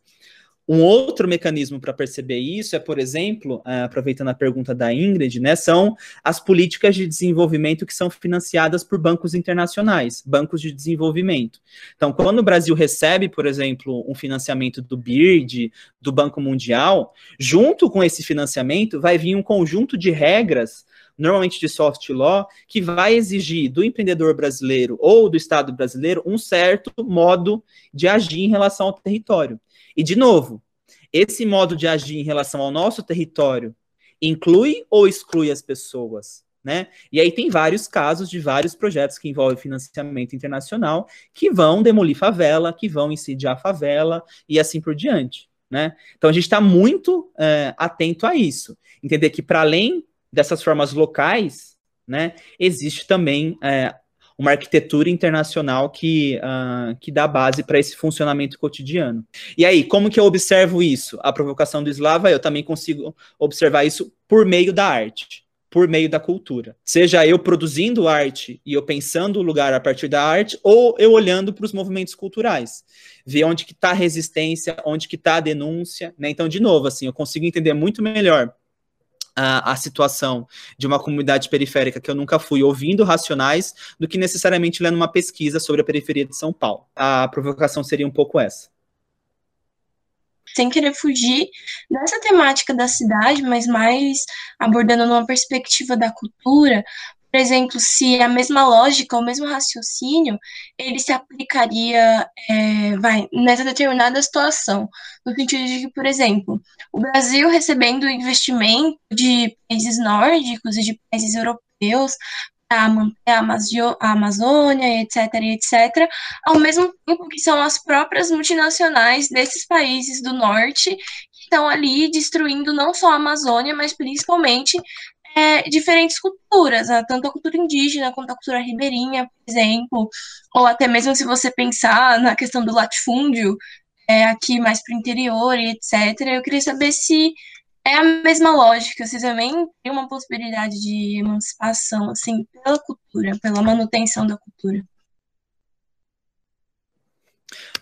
S3: Um outro mecanismo para perceber isso é, por exemplo, é, aproveitando a pergunta da Ingrid, né, são as políticas de desenvolvimento que são financiadas por bancos internacionais, bancos de desenvolvimento. Então, quando o Brasil recebe, por exemplo, um financiamento do BIRD, do Banco Mundial, junto com esse financiamento vai vir um conjunto de regras normalmente de soft law, que vai exigir do empreendedor brasileiro ou do Estado brasileiro um certo modo de agir em relação ao território. E, de novo, esse modo de agir em relação ao nosso território inclui ou exclui as pessoas? Né? E aí tem vários casos de vários projetos que envolvem financiamento internacional que vão demolir favela, que vão incidir a favela e assim por diante. Né? Então a gente está muito é, atento a isso. Entender que, para além dessas formas locais, né, existe também é, uma arquitetura internacional que, uh, que dá base para esse funcionamento cotidiano. E aí, como que eu observo isso? A provocação do Slava, eu também consigo observar isso por meio da arte, por meio da cultura. Seja eu produzindo arte e eu pensando o lugar a partir da arte, ou eu olhando para os movimentos culturais, ver onde que está a resistência, onde que está a denúncia, né? Então, de novo, assim, eu consigo entender muito melhor a, situação de uma comunidade periférica que eu nunca fui ouvindo racionais do que necessariamente lendo uma pesquisa sobre a periferia de São Paulo. A provocação seria um pouco essa.
S6: Sem querer fugir dessa temática da cidade, mas mais abordando numa perspectiva da cultura, por exemplo, se a mesma lógica, o mesmo raciocínio, ele se aplicaria, é, vai, nessa determinada situação, no sentido de que, por exemplo, o Brasil recebendo investimento de países nórdicos e de países europeus para manter a, Amazônia, etc, etc, ao mesmo tempo que são as próprias multinacionais desses países do norte que estão ali destruindo não só a Amazônia, mas principalmente é, diferentes culturas, né? tanto a cultura indígena quanto a cultura ribeirinha, por exemplo, ou até mesmo se você pensar na questão do latifúndio, é, aqui mais para o interior e etc. Eu queria saber se é a mesma lógica, se também tem uma possibilidade de emancipação, assim, pela cultura, pela manutenção da cultura.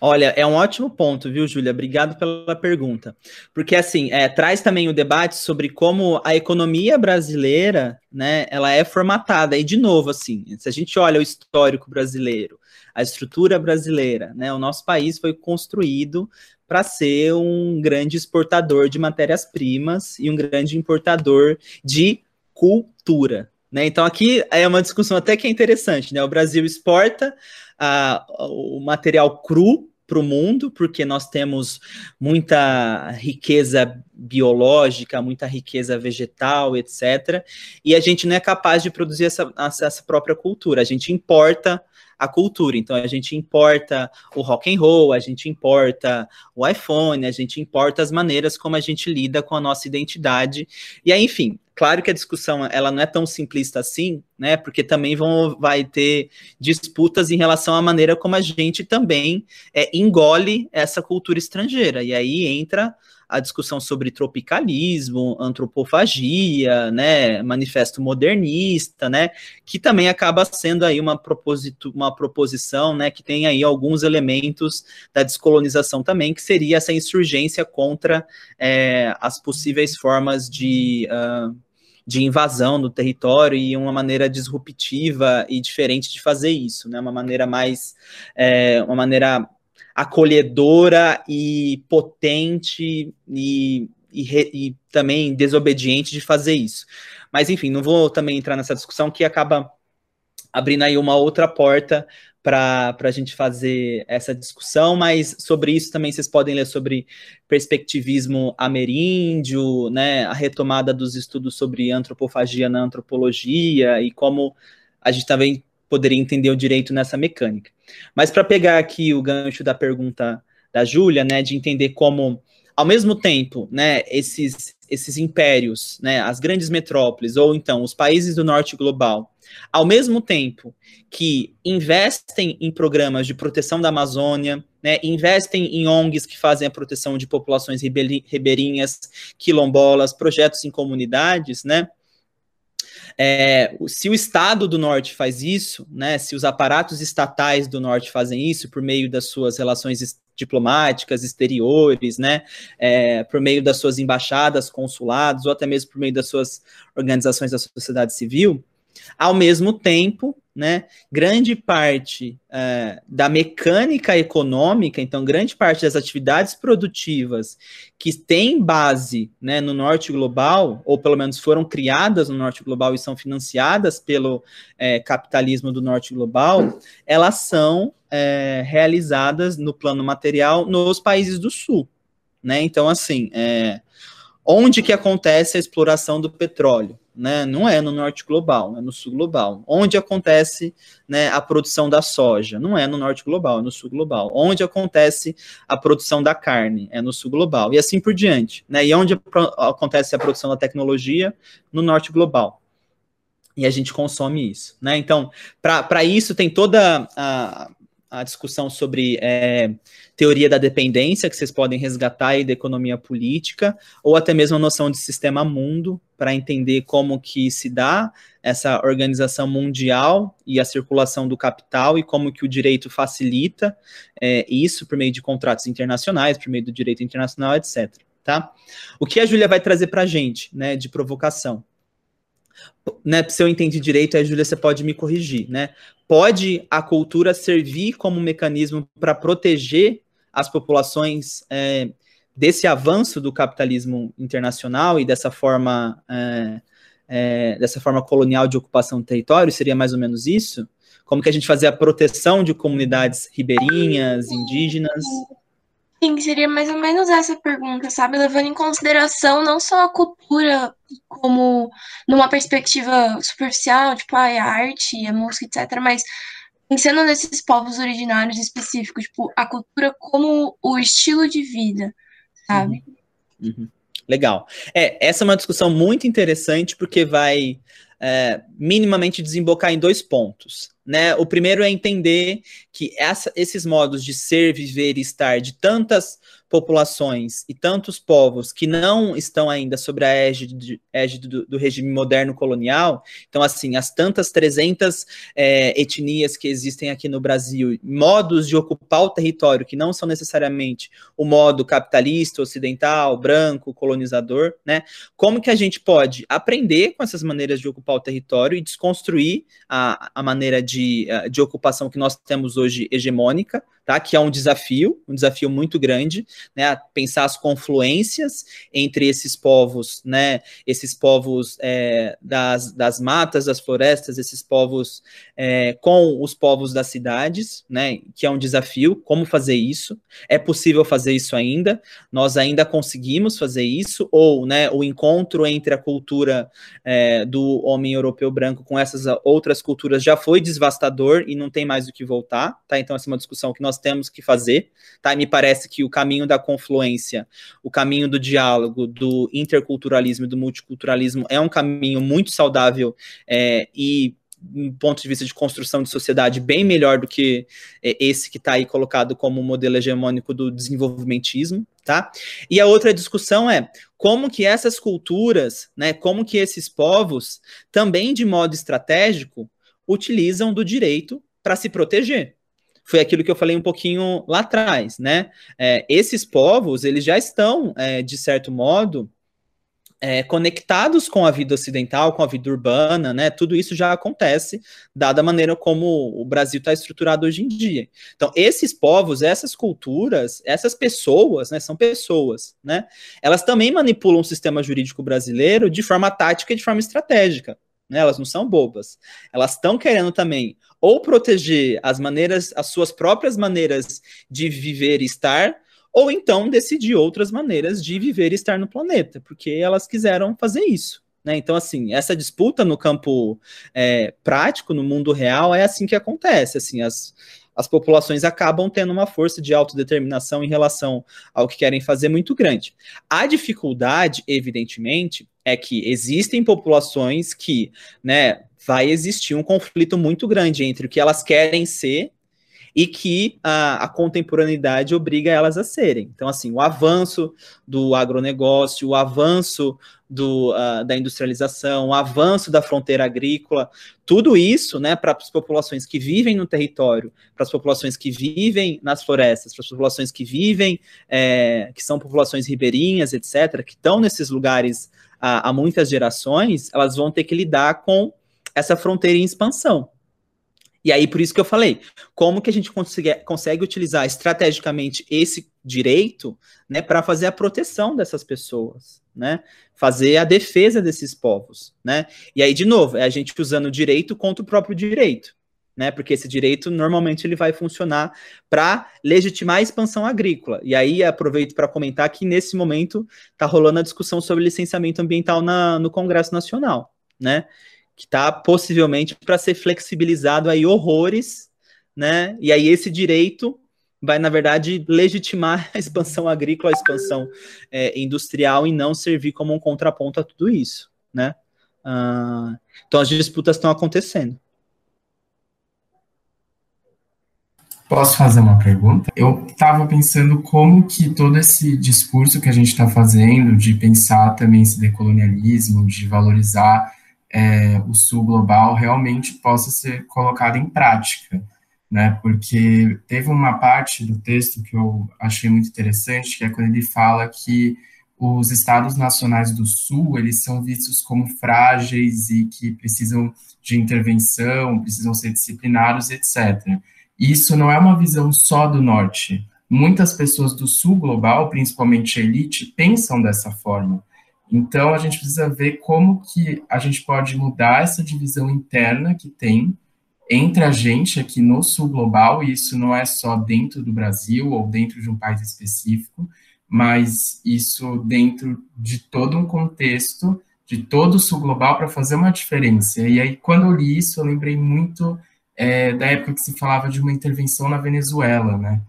S3: Olha, é um ótimo ponto, viu, Júlia? Obrigado pela pergunta. Porque, assim, é, traz também o debate sobre como a economia brasileira, né, ela é formatada. E, de novo, assim, se a gente olha o histórico brasileiro, a estrutura brasileira, né, o nosso país foi construído para ser um grande exportador de matérias-primas e um grande importador de cultura. Né? Então, aqui é uma discussão até que é interessante. Né? O Brasil exporta o material cru para o mundo, porque nós temos muita riqueza biológica, muita riqueza vegetal, etc. E a gente não é capaz de produzir essa, essa própria cultura. A gente importa a cultura. Então a gente importa o rock and roll, a gente importa o iPhone, a gente importa as maneiras como a gente lida com a nossa identidade. E aí, enfim, claro que a discussão ela não é tão simplista assim, né? Porque também vão, vai ter disputas em relação à maneira como a gente também é, engole essa cultura estrangeira. E aí entra a discussão sobre tropicalismo, antropofagia, né, manifesto modernista, né, que também acaba sendo aí uma, proposito, uma proposição, né, que tem aí alguns elementos da descolonização também, que seria essa insurgência contra é, as possíveis formas de uh, de invasão do território e uma maneira disruptiva e diferente de fazer isso, né? Uma maneira mais, é, uma maneira acolhedora e potente e, e, e, também desobediente de fazer isso. Mas, enfim, não vou também entrar nessa discussão que acaba abrindo aí uma outra porta para a gente fazer essa discussão, mas sobre isso também vocês podem ler sobre perspectivismo ameríndio, né, a retomada dos estudos sobre antropofagia na antropologia e como a gente também poderia entender o direito nessa mecânica. Mas para pegar aqui o gancho da pergunta da Júlia, né, de entender como ao mesmo tempo, né, esses, esses impérios, né, as grandes metrópoles, ou então os países do norte global, ao mesmo tempo que investem em programas de proteção da Amazônia, né, investem em ONGs que fazem a proteção de populações ribeirinhas, quilombolas, projetos em comunidades, né, é, se o Estado do Norte faz isso, né, se os aparatos estatais do Norte fazem isso por meio das suas relações diplomáticas, exteriores, né, é, por meio das suas embaixadas, consulados, ou até mesmo por meio das suas organizações da sociedade civil, ao mesmo tempo, né, grande parte é, da mecânica econômica, então grande parte das atividades produtivas que têm base né, no norte global, ou pelo menos foram criadas no norte global e são financiadas pelo é, capitalismo do norte global, elas são é, realizadas no plano material nos países do sul. Né? Então, assim, é, onde que acontece a exploração do petróleo? Né, não é no norte global, é no sul global. Onde acontece né, a produção da soja? Não é no norte global, é no sul global. Onde acontece a produção da carne? É no sul global. E assim por diante. Né? E onde acontece a produção da tecnologia? No norte global. E a gente consome isso. Né? Então, para isso tem toda a, a discussão sobre é, teoria da dependência, que vocês podem resgatar aí da economia política, ou até mesmo a noção de sistema mundo, para entender como que se dá essa organização mundial e a circulação do capital, e como que o direito facilita é, isso por meio de contratos internacionais, por meio do direito internacional, etc. Tá? O que a Júlia vai trazer para a gente, né, de provocação? Né, se eu entendi direito, a Júlia, você pode me corrigir, né? pode a cultura servir como mecanismo para proteger as populações é, desse avanço do capitalismo internacional e dessa forma é, é, dessa forma colonial de ocupação do território? Seria mais ou menos isso? Como que a gente fazia a proteção de comunidades ribeirinhas, indígenas?
S6: Sim, seria mais ou menos essa pergunta, sabe? Levando em consideração não só a cultura como numa perspectiva superficial, tipo, ah, é a arte, a música, etc., mas pensando nesses povos originários específicos, tipo, a cultura como o estilo de vida, sabe?
S3: Uhum. Uhum. Legal. É, essa é uma discussão muito interessante porque vai é, minimamente desembocar em dois pontos. Né? O primeiro é entender que essa, esses modos de ser, viver e estar de tantas populações e tantos povos que não estão ainda sobre a égide, égide do, do, regime moderno colonial, então, assim, as tantas 300 é, etnias que existem aqui no Brasil, modos de ocupar o território que não são necessariamente o modo capitalista, ocidental, branco, colonizador, né? Como que a gente pode aprender com essas maneiras de ocupar o território e desconstruir a, a maneira de, de ocupação que nós temos hoje hegemônica, tá? Que é um desafio, um desafio muito grande, né? Pensar as confluências entre esses povos, né? Esses povos é, das, das matas, das florestas, esses povos é, com os povos das cidades, né? Que é um desafio. Como fazer isso? É possível fazer isso ainda? Nós ainda conseguimos fazer isso? Ou, né? O encontro entre a cultura é, do homem europeu branco com essas outras culturas já foi devastador e não tem mais o que voltar, tá? Então essa é uma discussão que nós temos que fazer, tá? E me parece que o caminho da confluência, o caminho do diálogo, do interculturalismo e do multiculturalismo é um caminho muito saudável é, e um ponto de vista de construção de sociedade bem melhor do que é, esse que está aí colocado como modelo hegemônico do desenvolvimentismo, tá? E a outra discussão é como que essas culturas, né, como que esses povos, também de modo estratégico, utilizam do direito para se proteger foi aquilo que eu falei um pouquinho lá atrás, né? É, esses povos, eles já estão, é, de certo modo, é, conectados com a vida ocidental, com a vida urbana, né? Tudo isso já acontece, dada a maneira como o Brasil está estruturado hoje em dia. Então, esses povos, essas culturas, essas pessoas, né? São pessoas, né? Elas também manipulam o sistema jurídico brasileiro de forma tática e de forma estratégica né? Elas não são bobas. Elas estão querendo também ou proteger as maneiras, as suas próprias maneiras de viver e estar, ou então decidir outras maneiras de viver e estar no planeta, porque elas quiseram fazer isso. Né? Então, assim, essa disputa no campo é, prático, no mundo real, é assim que acontece. Assim, as, as populações acabam tendo uma força de autodeterminação em relação ao que querem fazer muito grande. A dificuldade, evidentemente, é que existem populações que, né, vai existir um conflito muito grande entre o que elas querem ser e que a, a, contemporaneidade obriga elas a serem. Então, assim, o avanço do agronegócio, o avanço do, uh, da industrialização, o avanço da fronteira agrícola, tudo isso, né, para as populações que vivem no território, para as populações que vivem nas florestas, para as populações que vivem, é, que são populações ribeirinhas, etc., que estão nesses lugares há, há muitas gerações, elas vão ter que lidar com essa fronteira em expansão. E aí, por isso que eu falei, como que a gente consegue, consegue utilizar estrategicamente esse direito, né, para fazer a proteção dessas pessoas, né, fazer a defesa desses povos, né, e aí, de novo, é a gente usando o direito contra o próprio direito, né, porque esse direito, normalmente, ele vai funcionar para legitimar a expansão agrícola, e aí aproveito para comentar que, nesse momento, está rolando a discussão sobre licenciamento ambiental na, no Congresso Nacional, né, que está possivelmente para ser flexibilizado aí horrores, né? E aí esse direito vai, na verdade, legitimar [LAUGHS] a expansão agrícola, a expansão é, industrial e não servir como um contraponto a tudo isso, né? Uh, então as disputas estão acontecendo.
S7: Posso fazer uma pergunta? Eu estava pensando como que todo esse discurso que a gente está fazendo de pensar também esse decolonialismo, de valorizar é, o Sul global realmente possa ser colocado em prática, né? Porque teve uma parte do texto que eu achei muito interessante, que é quando ele fala que os estados nacionais do Sul eles são vistos como frágeis e que precisam de intervenção, precisam ser disciplinados, etc. Isso não é uma visão só do Norte. Muitas pessoas do Sul global, principalmente elite, pensam dessa forma. Então, a gente precisa ver como que a gente pode mudar essa divisão interna que tem entre a gente aqui no sul global, e isso não é só dentro do Brasil ou dentro de um país específico, mas isso dentro de todo um contexto, de todo o sul global, para fazer uma diferença. E aí, quando eu li isso, eu lembrei muito é, da época que se falava de uma intervenção na Venezuela, né?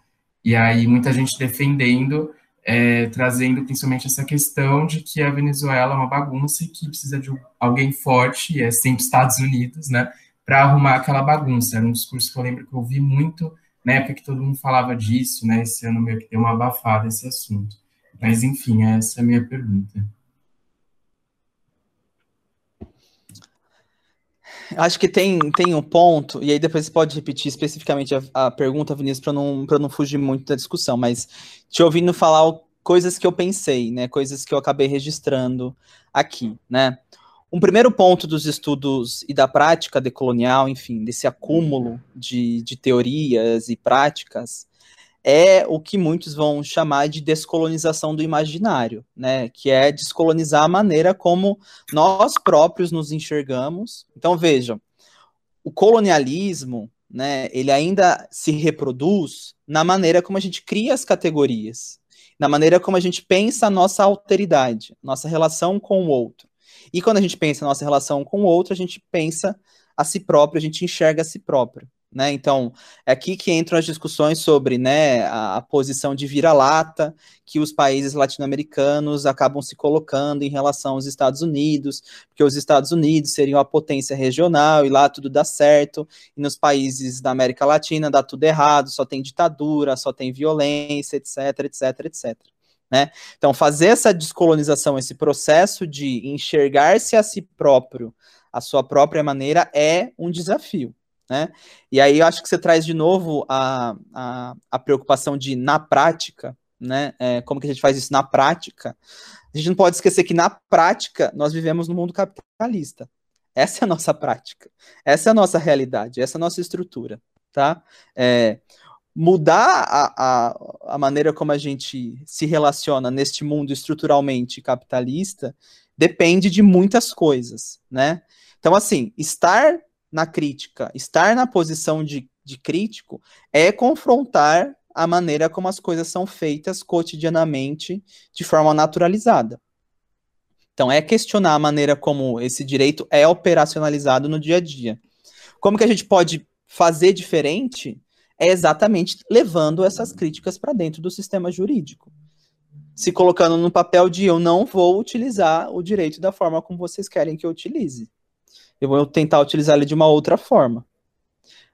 S7: E aí, muita gente defendendo é, trazendo principalmente essa questão de que a Venezuela é uma bagunça e que precisa de alguém forte, e é sempre Estados Unidos, né, para arrumar aquela bagunça. Era um discurso que eu lembro que eu ouvi muito na época que todo mundo falava disso, né, esse ano meio que deu uma abafada esse assunto. Mas, enfim, essa é a minha pergunta.
S3: Acho que tem, tem um ponto, e aí depois você pode repetir especificamente a, a pergunta, Vinícius, para não, não fugir muito da discussão, mas te ouvindo falar coisas que eu pensei, né? Coisas que eu acabei registrando aqui, né? Um primeiro ponto dos estudos e da prática decolonial, enfim, desse acúmulo de, de teorias e práticas, é o que muitos vão chamar de descolonização do imaginário, né? Que é descolonizar a maneira como nós próprios nos enxergamos. Então vejam, o colonialismo, né? Ele ainda se reproduz na maneira como a gente cria as categorias, na maneira como a gente pensa a nossa alteridade, nossa relação com o outro. E quando a gente pensa a nossa relação com o outro, a gente pensa a si próprio, a gente enxerga a si próprio. Né? Então, é aqui que entram as discussões sobre né, a, a posição de vira-lata que os países latino-americanos acabam se colocando em relação aos Estados Unidos, porque os Estados Unidos seriam a potência regional e lá tudo dá certo, e nos países da América Latina dá tudo errado, só tem ditadura, só tem violência, etc, etc, etc. Né? Então, fazer essa descolonização, esse processo de enxergar-se a si próprio, a sua própria maneira, é um desafio. Né? E aí eu acho que você traz de novo a, a, a preocupação de, na prática, né? É, como que a gente faz isso na prática? A gente não pode esquecer que, na prática, nós vivemos no mundo capitalista. Essa é a nossa prática. Essa é a nossa realidade. Essa é a nossa estrutura. Tá? É, mudar a, a, a maneira como a gente se relaciona neste mundo estruturalmente capitalista depende de muitas coisas, né? Então, assim, estar na crítica, estar na posição de, de crítico é confrontar a maneira como as coisas são feitas cotidianamente de forma naturalizada. Então, é questionar a maneira como esse direito é operacionalizado no dia a dia. Como que a gente pode fazer diferente? É exatamente levando essas críticas para dentro do sistema jurídico. Se colocando no papel de eu não vou utilizar o direito da forma como vocês querem que eu utilize. Eu vou tentar utilizar ele de uma outra forma.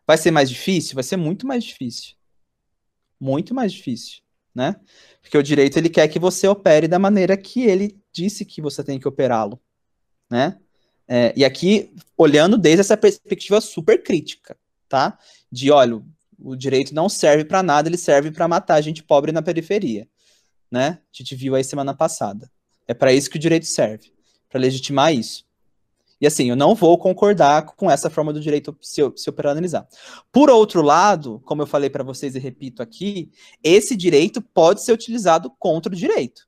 S3: Vai ser mais difícil? Vai ser muito mais difícil muito mais difícil, né? Porque o direito ele quer que você opere da maneira que ele disse que você tem que operá-lo, né? É, e aqui olhando desde essa perspectiva super crítica, tá? De olha, o direito não serve para nada, ele serve para matar gente pobre na periferia, né? A gente viu aí semana passada. É para isso que o direito serve, para legitimar isso. E assim, eu não vou concordar com essa forma do direito se, se operacionalizar. Por outro lado, como eu falei para vocês e repito aqui, esse direito pode ser utilizado contra o direito.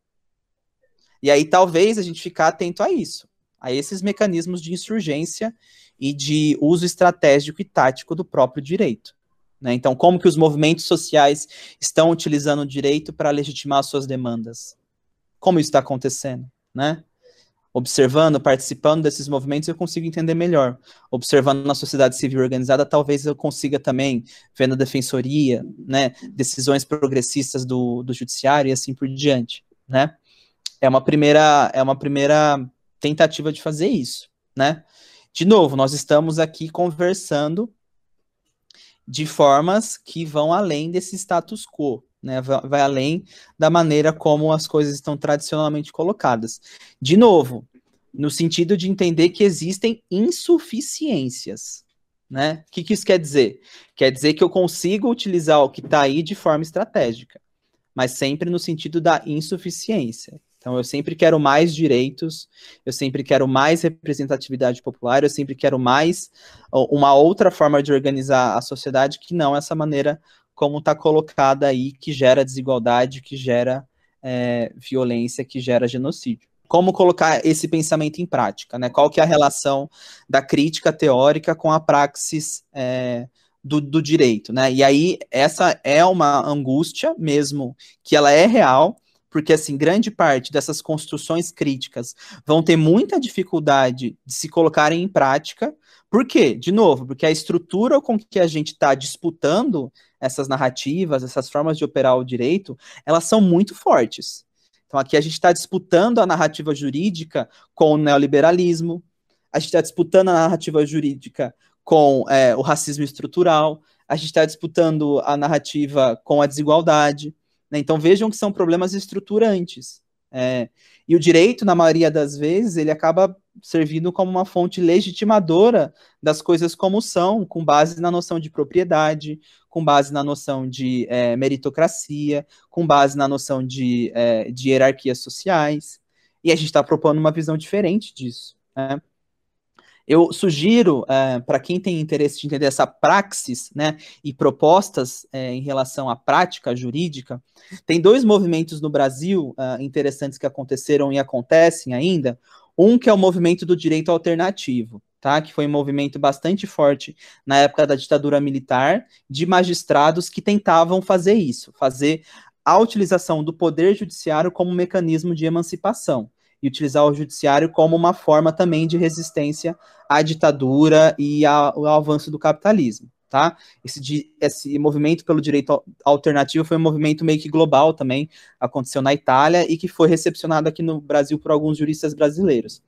S3: E aí talvez a gente ficar atento a isso, a esses mecanismos de insurgência e de uso estratégico e tático do próprio direito. Né? Então, como que os movimentos sociais estão utilizando o direito para legitimar suas demandas? Como isso está acontecendo? Né? Observando, participando desses movimentos, eu consigo entender melhor. Observando na sociedade civil organizada, talvez eu consiga também, vendo a defensoria, né, decisões progressistas do, do judiciário e assim por diante, né? É uma primeira, é uma primeira tentativa de fazer isso, né? De novo, nós estamos aqui conversando de formas que vão além desse status quo, né, vai além da maneira como as coisas estão tradicionalmente colocadas. De novo, no sentido de entender que existem insuficiências. Né? O que, que isso quer dizer? Quer dizer que eu consigo utilizar o que está aí de forma estratégica, mas sempre no sentido da insuficiência. Então, eu sempre quero mais direitos, eu sempre quero mais representatividade popular, eu sempre quero mais uma outra forma de organizar a sociedade que não essa maneira como está colocada aí, que gera desigualdade, que gera é, violência, que gera genocídio. Como colocar esse pensamento em prática, né? Qual que é a relação da crítica teórica com a praxis é, do, do direito, né? E aí, essa é uma angústia mesmo, que ela é real, porque assim, grande parte dessas construções críticas vão ter muita dificuldade de se colocarem em prática. Por quê? De novo, porque a estrutura com que a gente está disputando essas narrativas, essas formas de operar o direito, elas são muito fortes. Então aqui a gente está disputando a narrativa jurídica com o neoliberalismo, a gente está disputando a narrativa jurídica com é, o racismo estrutural, a gente está disputando a narrativa com a desigualdade. Né? Então vejam que são problemas estruturantes. É, e o direito, na maioria das vezes, ele acaba servindo como uma fonte legitimadora das coisas como são, com base na noção de propriedade, com base na noção de é, meritocracia, com base na noção de, é, de hierarquias sociais. E a gente está propondo uma visão diferente disso. Né? Eu sugiro, é, para quem tem interesse de entender essa praxis, né, e propostas é, em relação à prática jurídica, tem dois movimentos no Brasil uh, interessantes que aconteceram e acontecem ainda. Um que é o movimento do direito alternativo, tá? Que foi um movimento bastante forte na época da ditadura militar, de magistrados que tentavam fazer isso, fazer a utilização do poder judiciário como mecanismo de emancipação e utilizar o judiciário como uma forma também de resistência à ditadura e ao, ao avanço do capitalismo, tá? Esse, esse movimento pelo direito alternativo foi um movimento meio que global também, aconteceu na Itália e que foi recepcionado aqui no Brasil por alguns juristas brasileiros.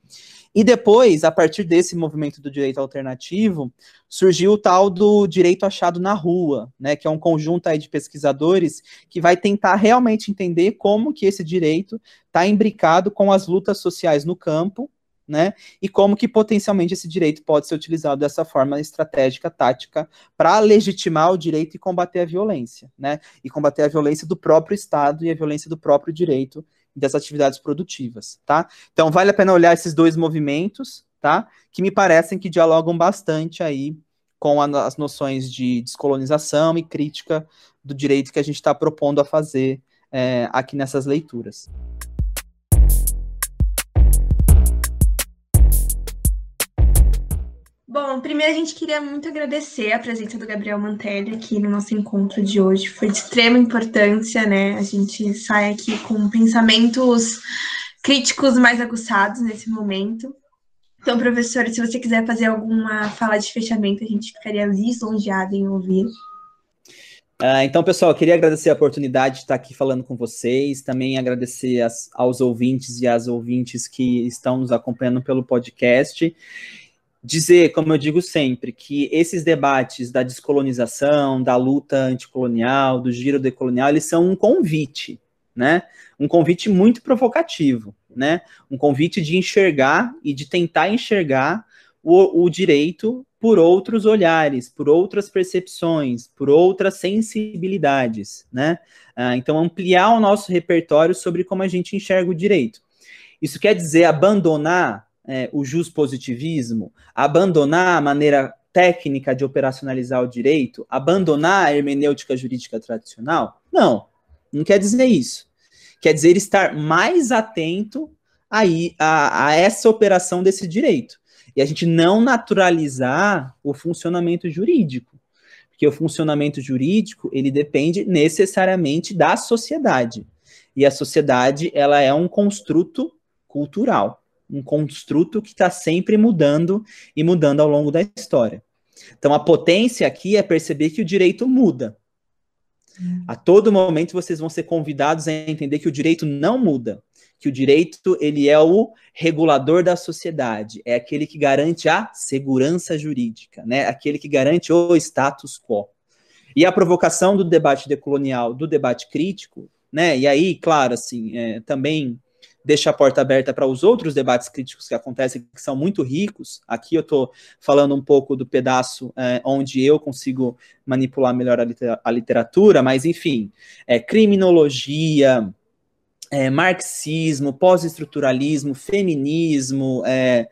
S3: E depois, a partir desse movimento do direito alternativo, surgiu o tal do direito achado na rua, né, que é um conjunto aí de pesquisadores que vai tentar realmente entender como que esse direito está imbricado com as lutas sociais no campo, né, e como que potencialmente esse direito pode ser utilizado dessa forma estratégica, tática, para legitimar o direito e combater a violência, né, e combater a violência do próprio Estado e a violência do próprio direito das atividades produtivas, tá? Então vale a pena olhar esses dois movimentos, tá? Que me parecem que dialogam bastante aí com a, as noções de descolonização e crítica do direito que a gente está propondo a fazer é, aqui nessas leituras.
S6: Bom, primeiro a gente queria muito agradecer a presença do Gabriel Mantelli aqui no nosso encontro de hoje. Foi de extrema importância, né? A gente sai aqui com pensamentos críticos mais aguçados nesse momento. Então, professor, se você quiser fazer alguma fala de fechamento, a gente ficaria lisonjeado em ouvir.
S3: Uh, então, pessoal, queria agradecer a oportunidade de estar aqui falando com vocês, também agradecer as, aos ouvintes e às ouvintes que estão nos acompanhando pelo podcast. Dizer, como eu digo sempre, que esses debates da descolonização, da luta anticolonial, do giro decolonial, eles são um convite, né? Um convite muito provocativo, né? Um convite de enxergar e de tentar enxergar o, o direito por outros olhares, por outras percepções, por outras sensibilidades, né? Ah, então, ampliar o nosso repertório sobre como a gente enxerga o direito. Isso quer dizer abandonar é, o positivismo, abandonar a maneira técnica de operacionalizar o direito, abandonar a hermenêutica jurídica tradicional? Não, não quer dizer isso. Quer dizer estar mais atento aí a, a essa operação desse direito e a gente não naturalizar o funcionamento jurídico. Porque o funcionamento jurídico, ele depende necessariamente da sociedade. E a sociedade, ela é um construto cultural, um construto que está sempre mudando e mudando ao longo da história. Então, a potência aqui é perceber que o direito muda. A todo momento vocês vão ser convidados a entender que o direito não muda que o direito ele é o regulador da sociedade, é aquele que garante a segurança jurídica, né? Aquele que garante o status quo. E a provocação do debate decolonial, do debate crítico, né? E aí, claro, assim, é, também deixa a porta aberta para os outros debates críticos que acontecem, que são muito ricos. Aqui eu estou falando um pouco do pedaço é, onde eu consigo manipular melhor a, literatura, mas enfim, é, criminologia, é, marxismo, pós-estruturalismo, feminismo, é,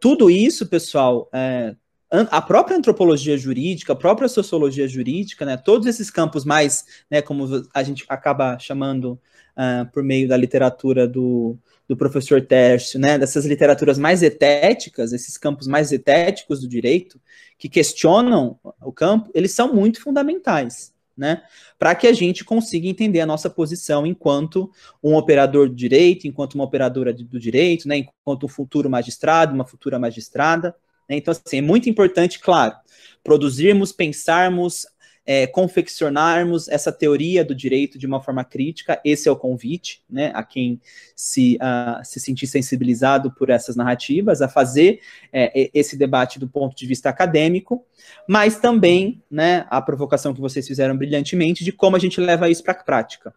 S3: tudo isso, pessoal, é, a própria antropologia jurídica, a própria sociologia jurídica, né, todos esses campos mais, né, como a gente acaba chamando uh, por meio da literatura do, do professor Tércio, né, dessas literaturas mais etéticas, esses campos mais etéticos do direito, que questionam o campo, eles são muito fundamentais né? Para que a gente consiga entender a nossa posição enquanto um operador do direito, enquanto uma operadora do direito, né? Enquanto um futuro magistrado, uma futura magistrada. Né? Então, assim, é muito importante, claro, produzirmos, pensarmos, é, confeccionarmos essa teoria do direito de uma forma crítica. Esse é o convite, né, a quem se, uh, se sentir sensibilizado por essas narrativas, a fazer é, esse debate do ponto de vista acadêmico, mas também, né, a provocação que vocês fizeram brilhantemente de como a gente leva isso para a prática,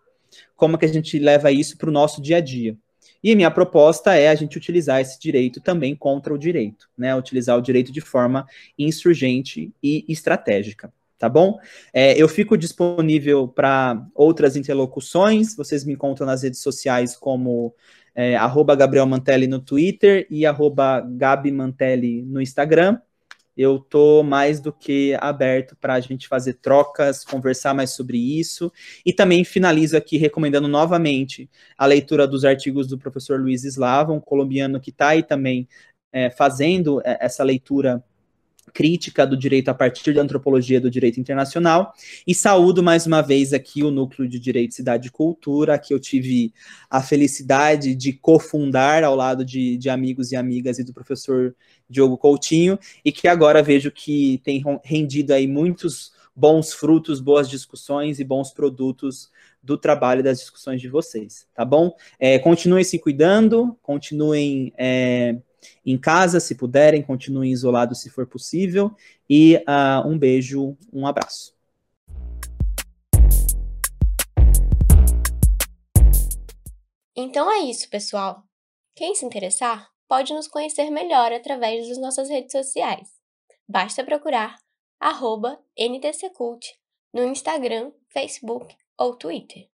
S3: como que a gente leva isso para o nosso dia a dia. E minha proposta é a gente utilizar esse direito também contra o direito, né? Utilizar o direito de forma insurgente e estratégica tá bom? É, eu fico disponível para outras interlocuções, vocês me encontram nas redes sociais como é, Gabriel Mantelli no Twitter e arroba Gabi Mantelli no Instagram. Eu tô mais do que aberto para a gente fazer trocas, conversar mais sobre isso. E também finalizo aqui recomendando novamente a leitura dos artigos do professor Luiz Slava, um colombiano que está aí também é, fazendo é, essa leitura crítica do direito a partir da antropologia do direito internacional. E saúdo mais uma vez aqui o Núcleo de Direito, Cidade e Cultura, que eu tive a felicidade de cofundar ao lado de, de amigos e amigas e do professor Diogo Coutinho, e que agora vejo que tem rendido aí muitos bons frutos, boas discussões e bons produtos do trabalho das discussões de vocês, tá bom? É, continuem se cuidando, continuem é, em casa, se puderem, continuem isolados se for possível. E uh, um beijo, um abraço.
S8: Então é isso, pessoal. Quem se interessar pode nos conhecer melhor através das nossas redes sociais. Basta procurar ntccult no Instagram, Facebook ou Twitter.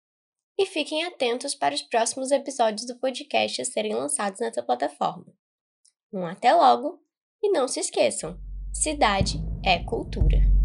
S8: E fiquem atentos para os próximos episódios do podcast a serem lançados nessa plataforma. Um até logo e não se esqueçam: cidade é cultura.